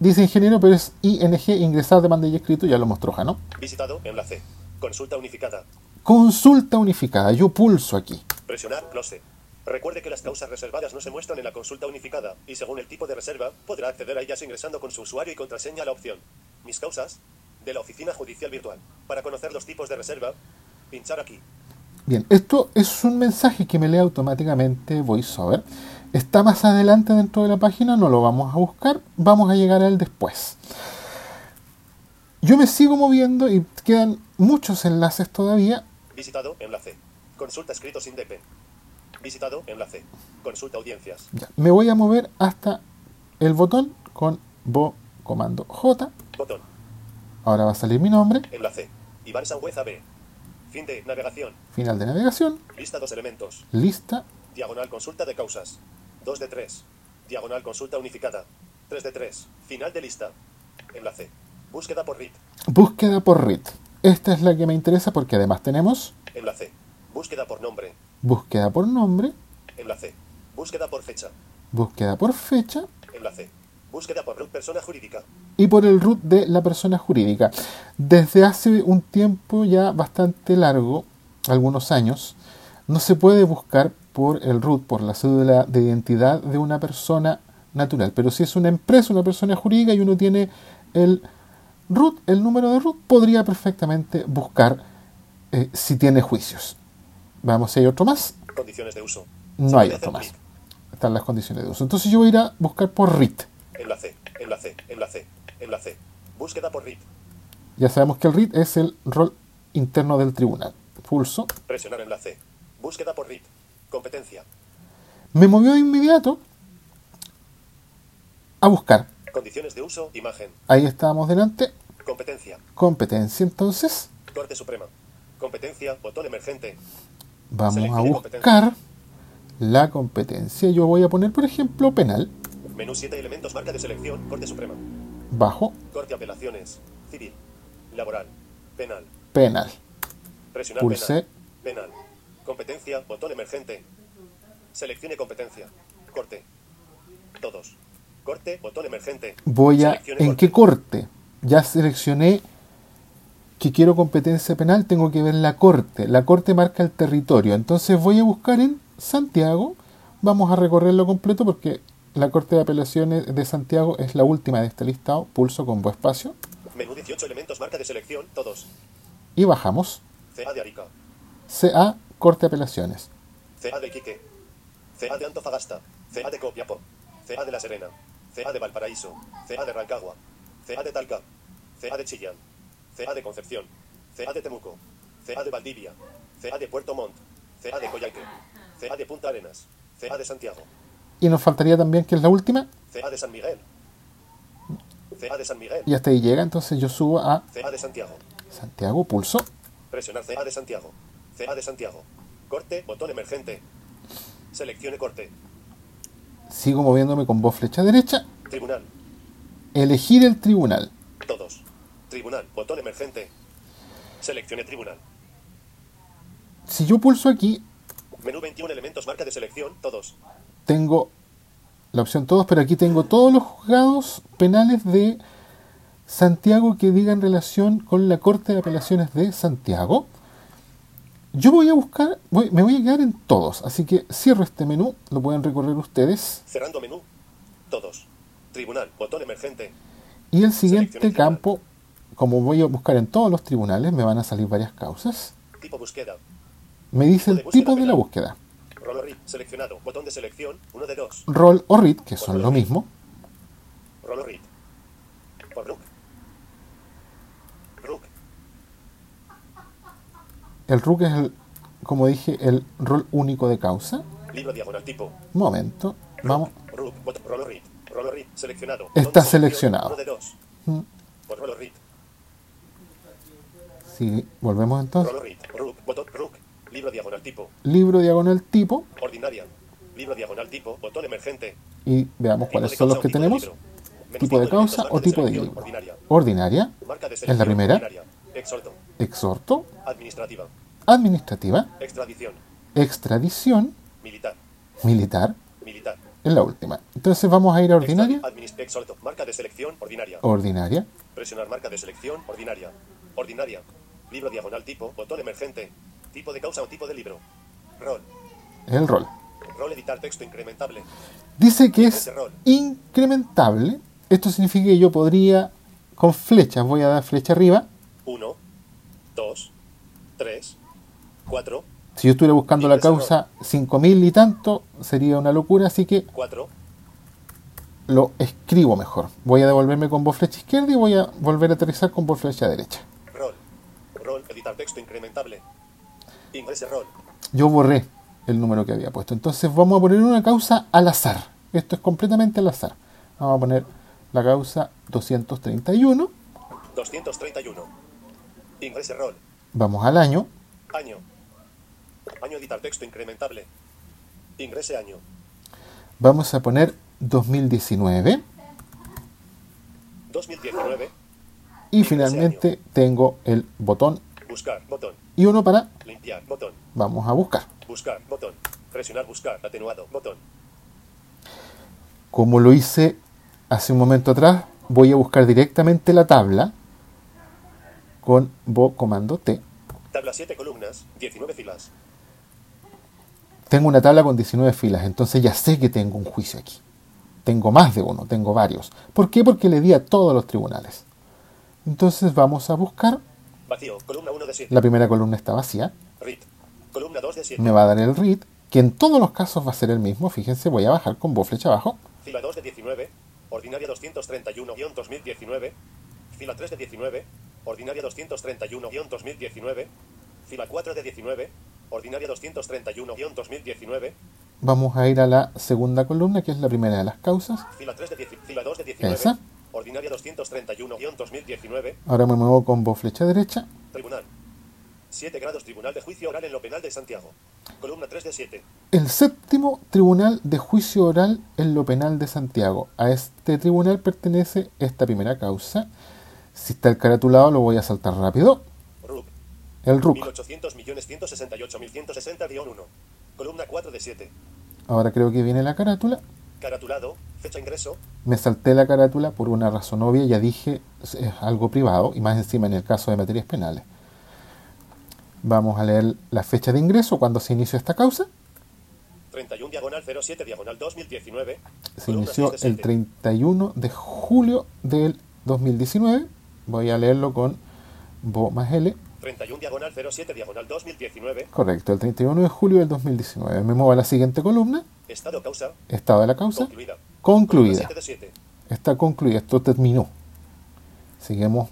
Speaker 7: Dice ingeniero, pero es ING, ingresar, demanda y escrito, ya lo mostró Jano.
Speaker 8: Visitado. Enlace. Consulta unificada.
Speaker 7: Consulta unificada, yo pulso aquí.
Speaker 8: Presionar close. Recuerde que las causas reservadas no se muestran en la consulta unificada, y según el tipo de reserva, podrá acceder a ellas ingresando con su usuario y contraseña a la opción Mis causas de la Oficina Judicial Virtual. Para conocer los tipos de reserva, pinchar aquí.
Speaker 7: Bien, esto es un mensaje que me lee automáticamente VoiceOver. Está más adelante dentro de la página, no lo vamos a buscar, vamos a llegar a él después. Yo me sigo moviendo y quedan muchos enlaces todavía.
Speaker 8: Visitado, enlace. Consulta escritos INDEPE. Visitado, enlace. Consulta audiencias.
Speaker 7: Ya, Me voy a mover hasta el botón con Bo comando J.
Speaker 8: Botón.
Speaker 7: Ahora va a salir mi nombre,
Speaker 8: Enlace. Iván Sangüez AB. Fin de navegación.
Speaker 7: final de navegación,
Speaker 8: Lista dos elementos.
Speaker 7: lista,
Speaker 8: Diagonal consulta de causas. 2 de 3. Diagonal consulta unificada. 3 de 3. Final de lista. Enlace. Búsqueda por RIT.
Speaker 7: búsqueda por RIT. Esta es la que me interesa porque además tenemos
Speaker 8: Enlace. Búsqueda por nombre.
Speaker 7: búsqueda por nombre,
Speaker 8: Enlace. Búsqueda por fecha.
Speaker 7: búsqueda por fecha
Speaker 8: Enlace. Búsqueda por root persona jurídica.
Speaker 7: y por el root de la persona jurídica. Desde hace un tiempo ya bastante largo, algunos años, no se puede buscar por el root, por la cédula de identidad de una persona natural. Pero si es una empresa, una persona jurídica y uno tiene el root, el número de root, podría perfectamente buscar eh, si tiene juicios. Vamos, si hay otro más.
Speaker 8: Condiciones de uso.
Speaker 7: No hay otro más. Están las condiciones de uso. Entonces yo voy a ir a buscar por RIT.
Speaker 8: Enlace. Enlace. Enlace. Enlace. Búsqueda por RIT.
Speaker 7: Ya sabemos que el RIT es el rol interno del tribunal. Pulso.
Speaker 8: Presionar enlace. Búsqueda por RIT. Competencia.
Speaker 7: Me movió de inmediato a buscar.
Speaker 8: Condiciones de uso. Imagen.
Speaker 7: Ahí estábamos delante.
Speaker 8: Competencia.
Speaker 7: Competencia. Entonces
Speaker 8: Corte Suprema. Competencia. Botón emergente.
Speaker 7: Vamos a buscar la competencia. Yo voy a poner, por ejemplo, penal.
Speaker 8: Menú 7 elementos. Marca de selección. Corte Suprema.
Speaker 7: Bajo
Speaker 8: Corte apelaciones. Civil. Laboral. Penal.
Speaker 7: penal.
Speaker 8: Presionar
Speaker 7: Pulse.
Speaker 8: penal. Penal. Competencia. Botón emergente. Seleccione competencia. Corte. Todos. Corte. Botón emergente.
Speaker 7: Voy a...
Speaker 8: Seleccione
Speaker 7: ¿En
Speaker 8: corte.
Speaker 7: qué corte? Ya seleccioné que quiero competencia penal. Tengo que ver la corte. La corte marca el territorio. Entonces voy a buscar en Santiago. Vamos a recorrerlo completo porque la Corte de Apelaciones de Santiago es la última de este listado. Pulso con buen espacio.
Speaker 8: Menú 18 elementos. Marca de selección. Todos.
Speaker 7: Y bajamos.
Speaker 8: CA de Arica.
Speaker 7: CA Corte de Apelaciones.
Speaker 8: CA de Iquique. CA de Antofagasta. CA de Copiapó. CA de La Serena. CA de Valparaíso. CA de Rancagua. CA de Talca. CA de Chillán. CA de Concepción. CA de Temuco. CA de Valdivia. CA de Puerto Montt. CA de Coyhaique. CA de Punta Arenas. CA de Santiago.
Speaker 7: Y nos faltaría también, que es la última,
Speaker 8: CA de San Miguel. CA de San Miguel.
Speaker 7: y hasta ahí llega. Entonces yo subo a
Speaker 8: CA de Santiago.
Speaker 7: Santiago, pulso.
Speaker 8: Presionar CA de Santiago. CA de Santiago. Corte, botón emergente. Seleccione corte.
Speaker 7: Sigo moviéndome con voz flecha derecha.
Speaker 8: Tribunal.
Speaker 7: Elegir el tribunal.
Speaker 8: Todos. Tribunal. Botón emergente. Seleccione tribunal.
Speaker 7: Si yo pulso aquí,
Speaker 8: Menú 21 elementos. Marca de selección. Todos.
Speaker 7: tengo la opción todos, pero aquí tengo todos los juzgados penales de Santiago que digan relación con la Corte de Apelaciones de Santiago. Yo voy a buscar, voy- me voy a quedar en todos, así que cierro este menú, lo pueden recorrer ustedes.
Speaker 8: Cerrando menú. Todos. Tribunal. Botón emergente.
Speaker 7: Y el siguiente campo, como voy a buscar en todos los tribunales, me van a salir varias causas.
Speaker 8: Tipo búsqueda.
Speaker 7: Me dice el tipo de la búsqueda.
Speaker 8: Rol o RIT. Seleccionado. Botón de selección. Uno de dos.
Speaker 7: Roll o read, que son lo mismo.
Speaker 8: Rol o RIT. Por Rook. Rook.
Speaker 7: El RUC es, el, como dije, el rol único de causa.
Speaker 8: Libro diagonal tipo.
Speaker 7: Momento, vamos.
Speaker 8: Rook. Botón. Rol o RIT. Rol o RIT. Seleccionado.
Speaker 7: Está seleccionado.
Speaker 8: Uno de dos.
Speaker 7: Mm.
Speaker 8: Por Rol o RIT.
Speaker 7: Si volvemos entonces.
Speaker 8: Rook. Botón. Rook. Libro diagonal tipo.
Speaker 7: Libro diagonal tipo
Speaker 8: Ordinaria. Libro diagonal tipo. Botón emergente.
Speaker 7: y veamos cuáles son los que tenemos.
Speaker 8: libro.
Speaker 7: Tipo de causa o tipo de libro.
Speaker 8: Ordinaria.
Speaker 7: Ordinaria,
Speaker 8: Marca de
Speaker 7: Es la primera.
Speaker 8: ordinaria. Exhorto.
Speaker 7: exhorto,
Speaker 8: Administrativa.
Speaker 7: administrativa,
Speaker 8: Extradición.
Speaker 7: extradición,
Speaker 8: Militar.
Speaker 7: militar,
Speaker 8: Militar.
Speaker 7: es la última. Entonces vamos a ir a ordinaria,
Speaker 8: Exhorto. Marca de selección. Ordinaria.
Speaker 7: ordinaria,
Speaker 8: Presionar marca de selección. Ordinaria. Ordinaria. Libro diagonal tipo. Botón emergente. Tipo de causa o tipo de libro. Rol.
Speaker 7: el rol.
Speaker 8: Rol editar texto incrementable.
Speaker 7: Dice que es incrementable. Esto significa que yo podría, con flechas, voy a dar flecha arriba.
Speaker 8: 1, 2, 3, 4,
Speaker 7: Si yo estuviera buscando la causa 5000 y tanto, sería una locura, así que
Speaker 8: 4,
Speaker 7: lo escribo mejor. Voy a devolverme con voz flecha izquierda y voy a volver a aterrizar con voz flecha derecha.
Speaker 8: Editar texto incrementable. Ingrese rol.
Speaker 7: Yo borré el número que había puesto. Entonces vamos a poner una causa al azar. Esto es completamente al azar. Vamos a poner la causa 231.
Speaker 8: 231. Ingrese rol.
Speaker 7: Vamos al año.
Speaker 8: Año. Año editar texto incrementable. Ingrese año.
Speaker 7: Vamos a poner 2019.
Speaker 8: 2019.
Speaker 7: Y finalmente tengo el botón
Speaker 8: Buscar, botón.
Speaker 7: y uno para
Speaker 8: Limpiar, botón.
Speaker 7: vamos a buscar.
Speaker 8: Buscar, botón. Presionar buscar, atenuado, botón.
Speaker 7: Como lo hice hace un momento atrás, voy a buscar directamente la tabla con vo comando T.
Speaker 8: Tabla 7 columnas, 19 filas.
Speaker 7: Tengo una tabla con 19 filas, entonces ya sé que tengo un juicio aquí. Tengo más de uno, tengo varios. ¿Por qué? Porque le di a todos los tribunales. Entonces vamos a buscar.
Speaker 8: Vacío, columna 1 de 7.
Speaker 7: La primera columna está vacía.
Speaker 8: RIT. Columna 2 de 7.
Speaker 7: Me va a dar el read, que en todos los casos va a ser el mismo. Fíjense, voy a bajar con voz flecha abajo.
Speaker 8: Fila 2 de 19. Ordinaria 231-2019. Fila 3 de 19. Ordinaria 231-2019. Fila 4 de 19. Ordinaria 231-2019.
Speaker 7: Vamos a ir a la segunda columna, que es la primera de las causas.
Speaker 8: Fila 3 de 10 Fila 2 de 19.
Speaker 7: Esa.
Speaker 8: Ordinaria 231-2019.
Speaker 7: Ahora me muevo con voz flecha derecha.
Speaker 8: Tribunal. 7 grados Tribunal de Juicio Oral en lo Penal de Santiago. Columna 3 de 7.
Speaker 7: El séptimo Tribunal de Juicio Oral en lo Penal de Santiago. A este tribunal pertenece esta primera causa. Si está el caratulado lo voy a saltar rápido.
Speaker 8: RUC.
Speaker 7: El RUC.
Speaker 8: 1800 millones 168.160-1. Columna 4 de 7.
Speaker 7: Ahora creo que viene la carátula.
Speaker 8: Caratulado. Fecha ingreso.
Speaker 7: Me salté la carátula por una razón obvia. Ya dije, es algo privado y más encima en el caso de materias penales. Vamos a leer la fecha de ingreso, cuando se inició esta causa.
Speaker 8: 31 diagonal 07 diagonal 2019.
Speaker 7: Se inició
Speaker 8: 6 de
Speaker 7: el
Speaker 8: 7.
Speaker 7: 31 de julio del 2019. Voy a leerlo con Bo más L.
Speaker 8: 31 diagonal 07 diagonal 2019.
Speaker 7: Correcto, el 31 de julio del 2019. Me muevo a la siguiente columna.
Speaker 8: Estado causa.
Speaker 7: Estado de la causa.
Speaker 8: Concluida.
Speaker 7: Concluida.
Speaker 8: 7 de 7.
Speaker 7: Está concluida. Esto terminó. Seguimos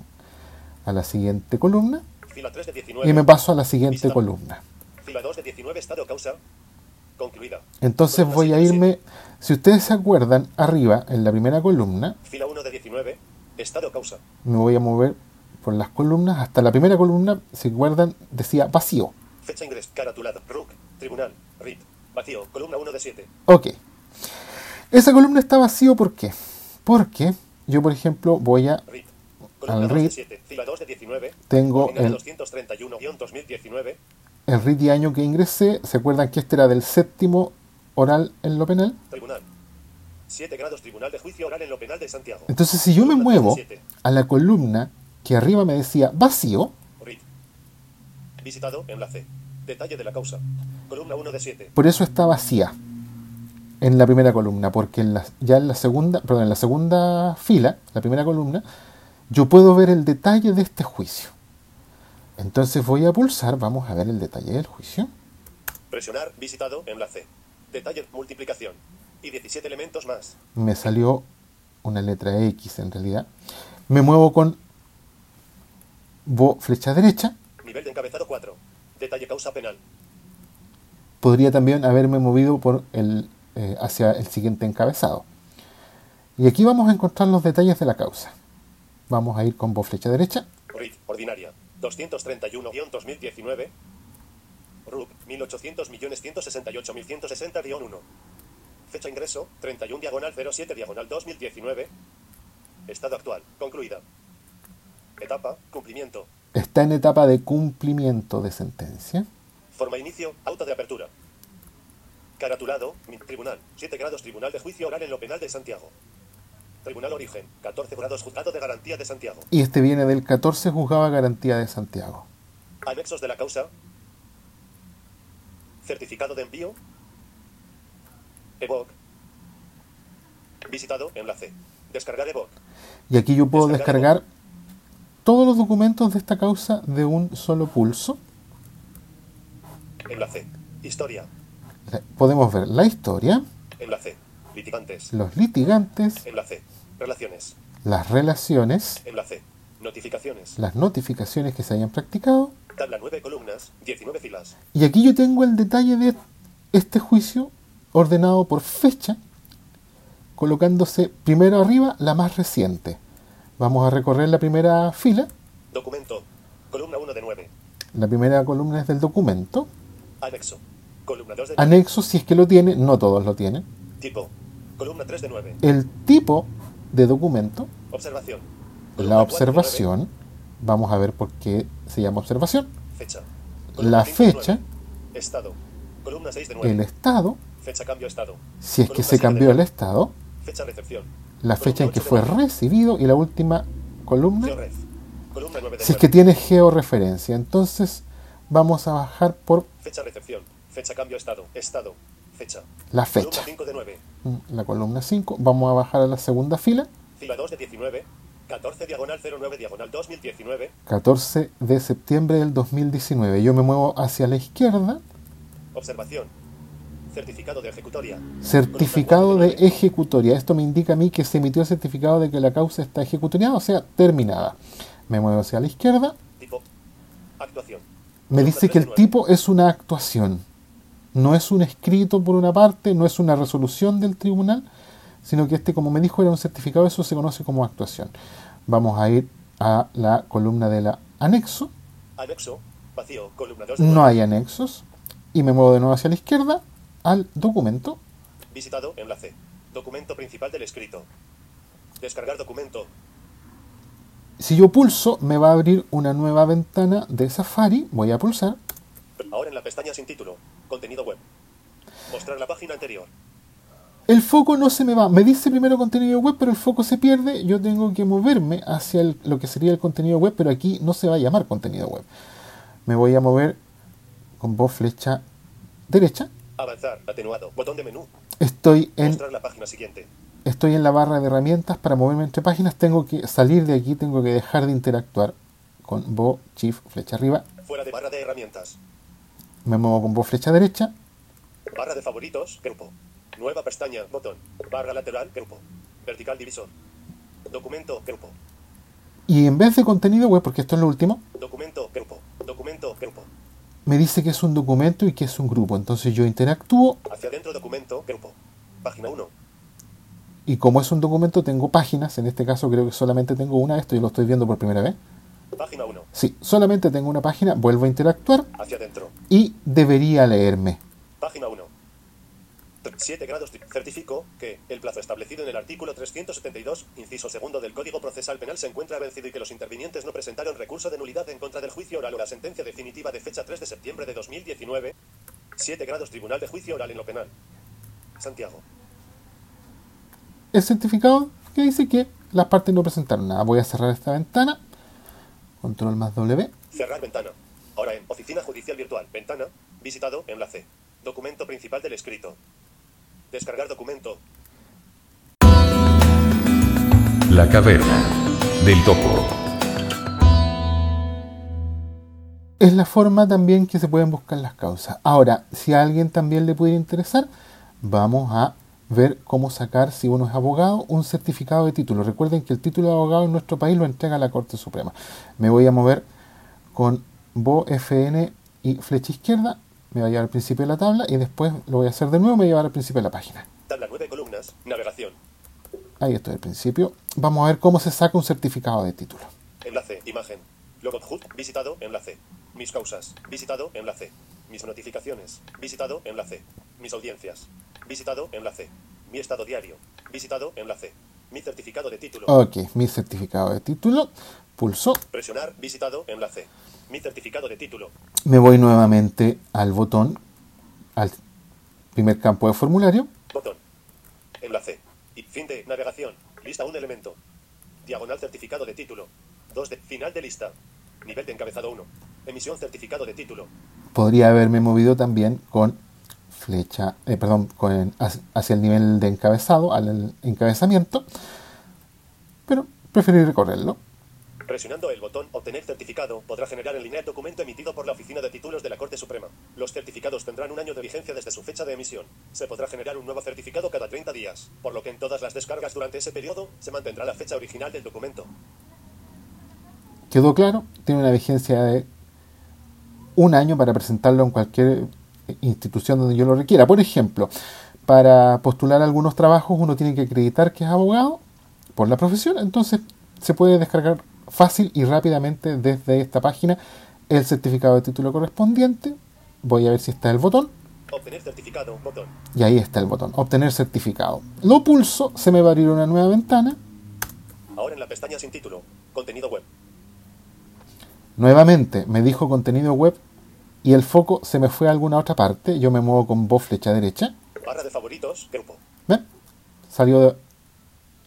Speaker 7: a la siguiente columna.
Speaker 8: Fila 3 de 19.
Speaker 7: Y me paso a la siguiente
Speaker 8: Vista.
Speaker 7: columna.
Speaker 8: Fila 2 de 19. Estado causa. Concluida.
Speaker 7: Entonces voy a
Speaker 8: 7 de
Speaker 7: irme, si ustedes se acuerdan, arriba, en la primera columna,
Speaker 8: 7. Fila 1 de 19. Estado causa.
Speaker 7: me voy a mover por las columnas hasta la primera columna, si acuerdan, decía vacío.
Speaker 8: Fecha ingreso. Caratulado. RUC. Tribunal. RIT. Vacío. Columna 1 de 7.
Speaker 7: Ok. Esa columna está vacío, ¿por qué? Porque yo, por ejemplo, voy a.
Speaker 8: Columna
Speaker 7: al
Speaker 8: 2 de
Speaker 7: RIT,
Speaker 8: 7, fila 2 de 19.
Speaker 7: tengo el,
Speaker 8: 231-2019.
Speaker 7: el RIT y año que ingresé. ¿Se acuerdan que este era del séptimo oral en lo penal?
Speaker 8: Tribunal. 7 grados Tribunal de Juicio Oral en lo Penal de Santiago.
Speaker 7: Entonces, si yo me
Speaker 8: Columna
Speaker 7: muevo
Speaker 8: 17.
Speaker 7: a la columna que arriba me decía vacío,
Speaker 8: RIT. Visitado, enlace. Detalle de la causa. Columna 1 de 7.
Speaker 7: por eso está vacía en la primera columna, porque en la- ya en la segunda, perdón, en la segunda fila, la primera columna, yo puedo ver el detalle de este juicio. Entonces voy a pulsar, vamos a ver el detalle del juicio.
Speaker 8: Presionar, visitado, enlace. Detalle, multiplicación. Y 17 elementos más.
Speaker 7: Me salió una letra X en realidad. Me muevo con bo- flecha derecha.
Speaker 8: Nivel de encabezado 4. Detalle causa penal.
Speaker 7: Podría también haberme movido por el, eh, hacia el siguiente encabezado. Y aquí vamos a encontrar los detalles de la causa. Vamos a ir con bo- flecha derecha.
Speaker 8: RIT, ordinaria. 231-2019. RUC, 1800.168.160-1. Fecha ingreso, 31 diagonal 07 diagonal 2019. Estado actual, concluida. Etapa, cumplimiento.
Speaker 7: Está en etapa de cumplimiento de sentencia.
Speaker 8: Forma inicio, auto de apertura. Caratulado, mi- tribunal, 7 grados Tribunal de Juicio Oral en lo Penal de Santiago. Tribunal Origen, 14 grados Juzgado de Garantía de Santiago.
Speaker 7: Y este viene del 14 Juzgado de Garantía de Santiago.
Speaker 8: Anexos de la causa. Certificado de envío. EVOC. Visitado, enlace. Descargar EVOC.
Speaker 7: Y aquí yo puedo
Speaker 8: Descargar.
Speaker 7: descargar todos los documentos de esta causa de un solo pulso.
Speaker 8: Enlace. Historia.
Speaker 7: La- Podemos ver la historia,
Speaker 8: Enlace. Litigantes.
Speaker 7: los litigantes,
Speaker 8: Enlace. Relaciones.
Speaker 7: las relaciones,
Speaker 8: Enlace. Notificaciones.
Speaker 7: las notificaciones que se hayan practicado.
Speaker 8: Tabla 9 columnas, 19 filas.
Speaker 7: Y aquí yo tengo el detalle de este juicio ordenado por fecha, colocándose primero arriba la más reciente. Vamos a recorrer la primera fila.
Speaker 8: Documento. Columna 1 de 9.
Speaker 7: La primera columna es del documento.
Speaker 8: Anexo. Columna 2 de 9.
Speaker 7: Anexo, si es que lo tiene, no todos lo tienen.
Speaker 8: Tipo. Columna 3 de 9.
Speaker 7: El tipo de documento,
Speaker 8: Observación.
Speaker 7: la
Speaker 8: Columna 4 de
Speaker 7: observación, vamos a ver por qué se llama observación.
Speaker 8: 9. Fecha.
Speaker 7: La
Speaker 8: 5 de
Speaker 7: fecha,
Speaker 8: 9. Estado. Columna 6 de 9.
Speaker 7: el estado,
Speaker 8: Fecha cambio estado.
Speaker 7: si es que
Speaker 8: Columna
Speaker 7: se
Speaker 8: siete de
Speaker 7: cambió el estado,
Speaker 8: Fecha recepción.
Speaker 7: La
Speaker 8: Columna
Speaker 7: fecha en que fue recibido y la última columna,
Speaker 8: Georef. Columna 9 de
Speaker 7: si es que
Speaker 8: 9.
Speaker 7: tiene georreferencia. Entonces vamos a bajar por
Speaker 8: Fecha recepción. Fecha cambio estado. Estado. Fecha.
Speaker 7: la
Speaker 8: Columna
Speaker 7: fecha.
Speaker 8: 5 de 9.
Speaker 7: La columna 5. Vamos a bajar a la segunda fila.
Speaker 8: Fila 2 de 19. 14 diagonal 09 diagonal 2019.
Speaker 7: 14 de septiembre del 2019. Yo me muevo hacia la izquierda.
Speaker 8: Observación. Certificado de ejecutoria.
Speaker 7: Certificado de ejecutoria. Esto me indica a mí que se emitió el certificado de que la causa está ejecutoriada, o sea, terminada. Me muevo hacia la izquierda.
Speaker 8: Tipo. Actuación.
Speaker 7: Me dice que el tipo es una actuación. No es un escrito por una parte, no es una resolución del tribunal, sino que este, como me dijo, era un certificado, eso se conoce como actuación. Vamos a ir a la columna del anexo.
Speaker 8: Anexo. Vacío. Columna 2 de
Speaker 7: No
Speaker 8: 9.
Speaker 7: hay anexos. Y me muevo de nuevo hacia la izquierda al documento.
Speaker 8: Visitado. Enlace. Documento principal del escrito. Descargar documento.
Speaker 7: Si yo pulso, me va a abrir una nueva ventana de Safari. Voy a pulsar.
Speaker 8: Ahora en la pestaña sin título. Contenido web. Mostrar la página anterior.
Speaker 7: El foco no se me va. Me dice primero contenido web, pero el foco se pierde. Yo tengo que moverme hacia el- lo que sería el contenido web, pero aquí no se va a llamar contenido web. Me voy a mover con voz flecha derecha.
Speaker 8: Avanzar. Atenuado. Botón de menú.
Speaker 7: Estoy en,
Speaker 8: Mostrar la página siguiente.
Speaker 7: estoy en la barra de herramientas para moverme entre páginas. Tengo que salir de aquí, tengo que dejar de interactuar con voz shift flecha arriba.
Speaker 8: Fuera de barra de herramientas.
Speaker 7: Me muevo con voz flecha derecha.
Speaker 8: Barra de favoritos. Grupo. Nueva pestaña. Botón. Barra lateral. Grupo. Vertical divisor. Documento. Grupo.
Speaker 7: Y en vez de contenido web, porque esto es lo último,
Speaker 8: Documento. Grupo. Documento. Grupo.
Speaker 7: Me dice que es un documento y que es un grupo. Entonces yo interactúo
Speaker 8: Hacia adentro. Documento. Grupo. Página 1.
Speaker 7: y como es un documento tengo páginas. En este caso creo que solamente tengo una. Esto yo lo estoy viendo por primera vez.
Speaker 8: Página 1.
Speaker 7: Sí, solamente tengo una página. Vuelvo a interactuar
Speaker 8: Hacia adentro.
Speaker 7: y debería leerme.
Speaker 8: Página 1. 7 grados. Certifico que el plazo establecido en el artículo 372, inciso segundo del Código Procesal Penal se encuentra vencido y que los intervinientes no presentaron recurso de nulidad en contra del juicio oral o la sentencia definitiva de fecha 3 de septiembre de 2019. 7 grados Tribunal de Juicio Oral en lo Penal. Santiago.
Speaker 7: El certificado que dice que las partes no presentaron nada. Voy a cerrar esta ventana. Control más W.
Speaker 8: Cerrar ventana. Ahora en Oficina Judicial Virtual. Ventana. Visitado. Enlace. Documento principal del escrito. Descargar documento.
Speaker 1: La caverna del topo.
Speaker 7: Es la forma también que se pueden buscar las causas. Ahora, si a alguien también le pudiera interesar, vamos a ver cómo sacar, si uno es abogado, un certificado de título. Recuerden que el título de abogado en nuestro país lo entrega la Corte Suprema. Me voy a mover con Bo, FN y flecha izquierda. Me va a llevar al principio de la tabla y después lo voy a hacer de nuevo, me va a llevar al principio de la página.
Speaker 8: Tabla 9 columnas. Navegación.
Speaker 7: Ahí estoy al principio. Vamos a ver cómo se saca un certificado de título.
Speaker 8: Enlace. Imagen. Logo. Visitado. Enlace. Mis causas. Visitado. Enlace. Mis notificaciones. Visitado. Enlace. Mis audiencias. Visitado. Enlace. Mi estado diario. Visitado. Enlace. Mi certificado de título.
Speaker 7: Ok, mi certificado de título. Pulso.
Speaker 8: Presionar. Visitado. Enlace. Mi certificado de título.
Speaker 7: Me voy nuevamente al botón, al primer campo de formulario.
Speaker 8: Botón. Enlace. Y fin de navegación. Lista un elemento. Diagonal certificado de título. 2 de final de lista. Nivel de encabezado 1. Emisión certificado de título.
Speaker 7: Podría haberme movido también con flecha, eh, perdón, con, hacia el nivel de encabezado, al encabezamiento, pero preferí recorrerlo.
Speaker 8: Presionando el botón Obtener certificado podrá generar en línea el documento emitido por la Oficina de Títulos de la Corte Suprema. Los certificados tendrán un año de vigencia desde su fecha de emisión. Se podrá generar un nuevo certificado cada 30 días, por lo que en todas las descargas durante ese periodo se mantendrá la fecha original del documento.
Speaker 7: Quedó claro, tiene una vigencia de un año para presentarlo en cualquier institución donde yo lo requiera. Por ejemplo, para postular algunos trabajos uno tiene que acreditar que es abogado por la profesión, entonces se puede descargar fácil y rápidamente desde esta página el certificado de título correspondiente. Voy a ver si está el botón.
Speaker 8: Obtener certificado, botón.
Speaker 7: Y ahí está el botón, obtener certificado. Lo pulso, se me va a abrir una nueva ventana.
Speaker 8: Ahora en la pestaña sin título. Contenido web.
Speaker 7: Nuevamente me dijo contenido web y el foco se me fue a alguna otra parte. Yo me muevo con voz flecha derecha.
Speaker 8: Barra de favoritos, grupo.
Speaker 7: ¿Ven? Salió de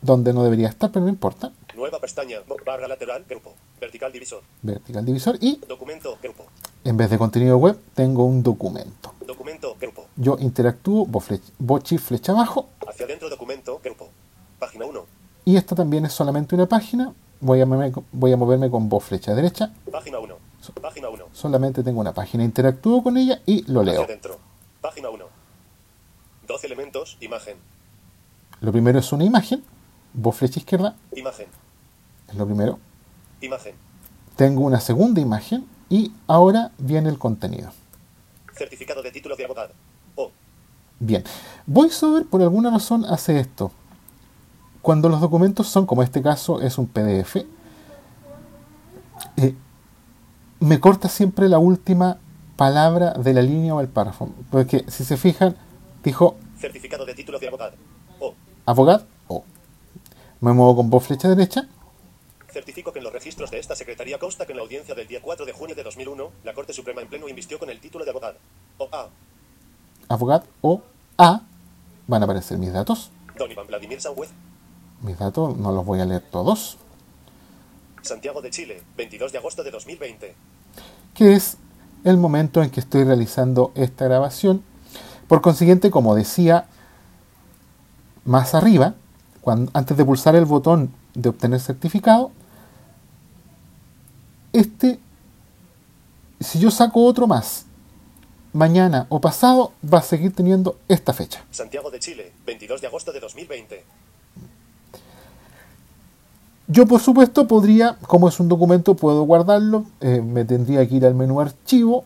Speaker 7: donde no debería estar, pero no importa.
Speaker 8: Nueva pestaña, barra lateral, grupo. Vertical divisor.
Speaker 7: Vertical divisor y
Speaker 8: Documento, grupo.
Speaker 7: en vez de contenido web tengo un documento.
Speaker 8: Documento, grupo.
Speaker 7: Yo interactúo, voz flecha, abajo
Speaker 8: Hacia adentro, documento, grupo. Página 1.
Speaker 7: y esta también es solamente una página. Voy a, moverme, voy a moverme con voz flecha derecha.
Speaker 8: Página 1. Página 1.
Speaker 7: Solamente tengo una página. Interactúo con ella y lo
Speaker 8: Hacia
Speaker 7: leo.
Speaker 8: adentro. Página 1. 12 elementos, imagen.
Speaker 7: Lo primero es una imagen. Voz flecha izquierda
Speaker 8: Imagen.
Speaker 7: Es lo primero.
Speaker 8: Imagen.
Speaker 7: Tengo una segunda imagen y ahora viene el contenido.
Speaker 8: Certificado de título de abogado. O.
Speaker 7: Bien, VoiceOver por alguna razón hace esto. Cuando los documentos son, como este caso es un PDF, eh, me corta siempre la última palabra de la línea o el párrafo. Porque si se fijan, dijo
Speaker 8: Certificado de título de abogado. O.
Speaker 7: abogado o. Me muevo con voz flecha derecha.
Speaker 8: Certifico que en los registros de esta Secretaría consta que en la audiencia del día 4 de junio de 2001, la Corte Suprema en pleno invistió con el título de abogado. O A.
Speaker 7: Abogado o A. Van a aparecer mis datos.
Speaker 8: Don Iván Vladimir Sanjuez.
Speaker 7: Mis datos no los voy a leer todos.
Speaker 8: Santiago de Chile, 22 de agosto de 2020.
Speaker 7: que es el momento en que estoy realizando esta grabación. Por consiguiente, como decía más arriba, cuando, antes de pulsar el botón de obtener certificado, este, si yo saco otro más, mañana o pasado, va a seguir teniendo esta fecha.
Speaker 8: Santiago de Chile, 22 de agosto de 2020.
Speaker 7: Yo, por supuesto, podría, como es un documento, puedo guardarlo. eh, me tendría que ir al menú archivo,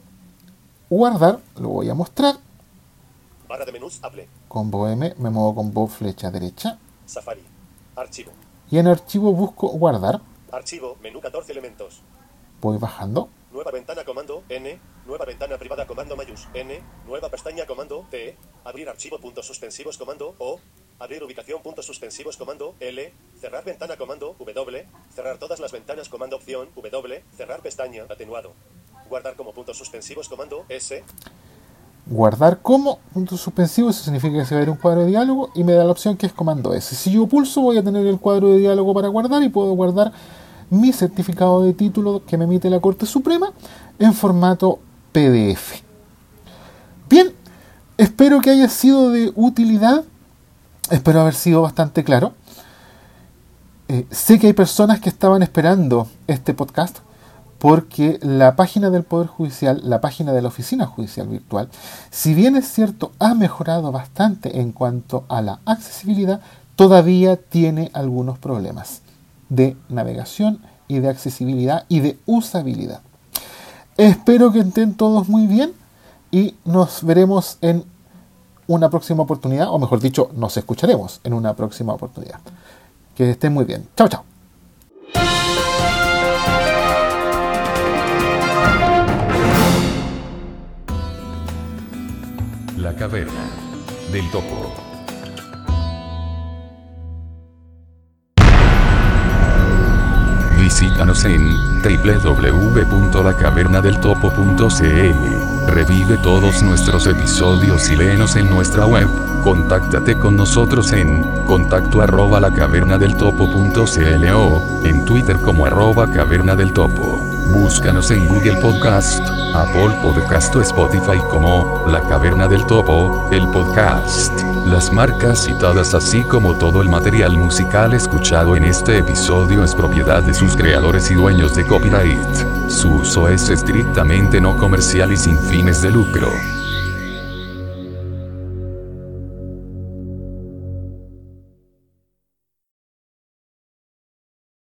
Speaker 7: guardar, lo voy a mostrar.
Speaker 8: Barra de menús, Apple.
Speaker 7: Combo M, me muevo con voz flecha derecha.
Speaker 8: Safari. Archivo.
Speaker 7: Y en archivo busco guardar.
Speaker 8: Archivo, menú 14 elementos.
Speaker 7: Voy bajando.
Speaker 8: nueva ventana comando N, nueva ventana privada comando mayús N, nueva pestaña comando T, abrir archivo puntos suspensivos comando O, abrir ubicación puntos suspensivos comando L, cerrar ventana comando W, cerrar todas las ventanas comando opción W, cerrar pestaña atenuado. Guardar como puntos suspensivos comando S,
Speaker 7: guardar como punto suspensivo, eso significa que se va a ir un cuadro de diálogo y me da la opción que es comando S. Si yo pulso voy a tener el cuadro de diálogo para guardar y puedo guardar mi certificado de título que me emite la Corte Suprema en formato PDF. Bien, espero que haya sido de utilidad, espero haber sido bastante claro. Eh, sé que hay personas que estaban esperando este podcast porque la página del Poder Judicial, la página de la Oficina Judicial Virtual, si bien es cierto, ha mejorado bastante en cuanto a la accesibilidad, todavía tiene algunos problemas de navegación y de accesibilidad y de usabilidad. Espero que estén todos muy bien y nos veremos en una próxima oportunidad, o mejor dicho, nos escucharemos en una próxima oportunidad. Que estén muy bien. Chao, chao.
Speaker 1: La caverna del topo. Visítanos en www.lacavernadeltopo.cl. Revive todos nuestros episodios y léenos en nuestra web. Contáctate con nosotros en contacto arroba o en Twitter como arroba caverna del topo. Búscanos en Google Podcast, Apple Podcast o Spotify como La Caverna del Topo, el podcast. Las marcas citadas así como todo el material musical escuchado en este episodio es propiedad de sus creadores y dueños de copyright. Su uso es estrictamente no comercial y sin fines de lucro.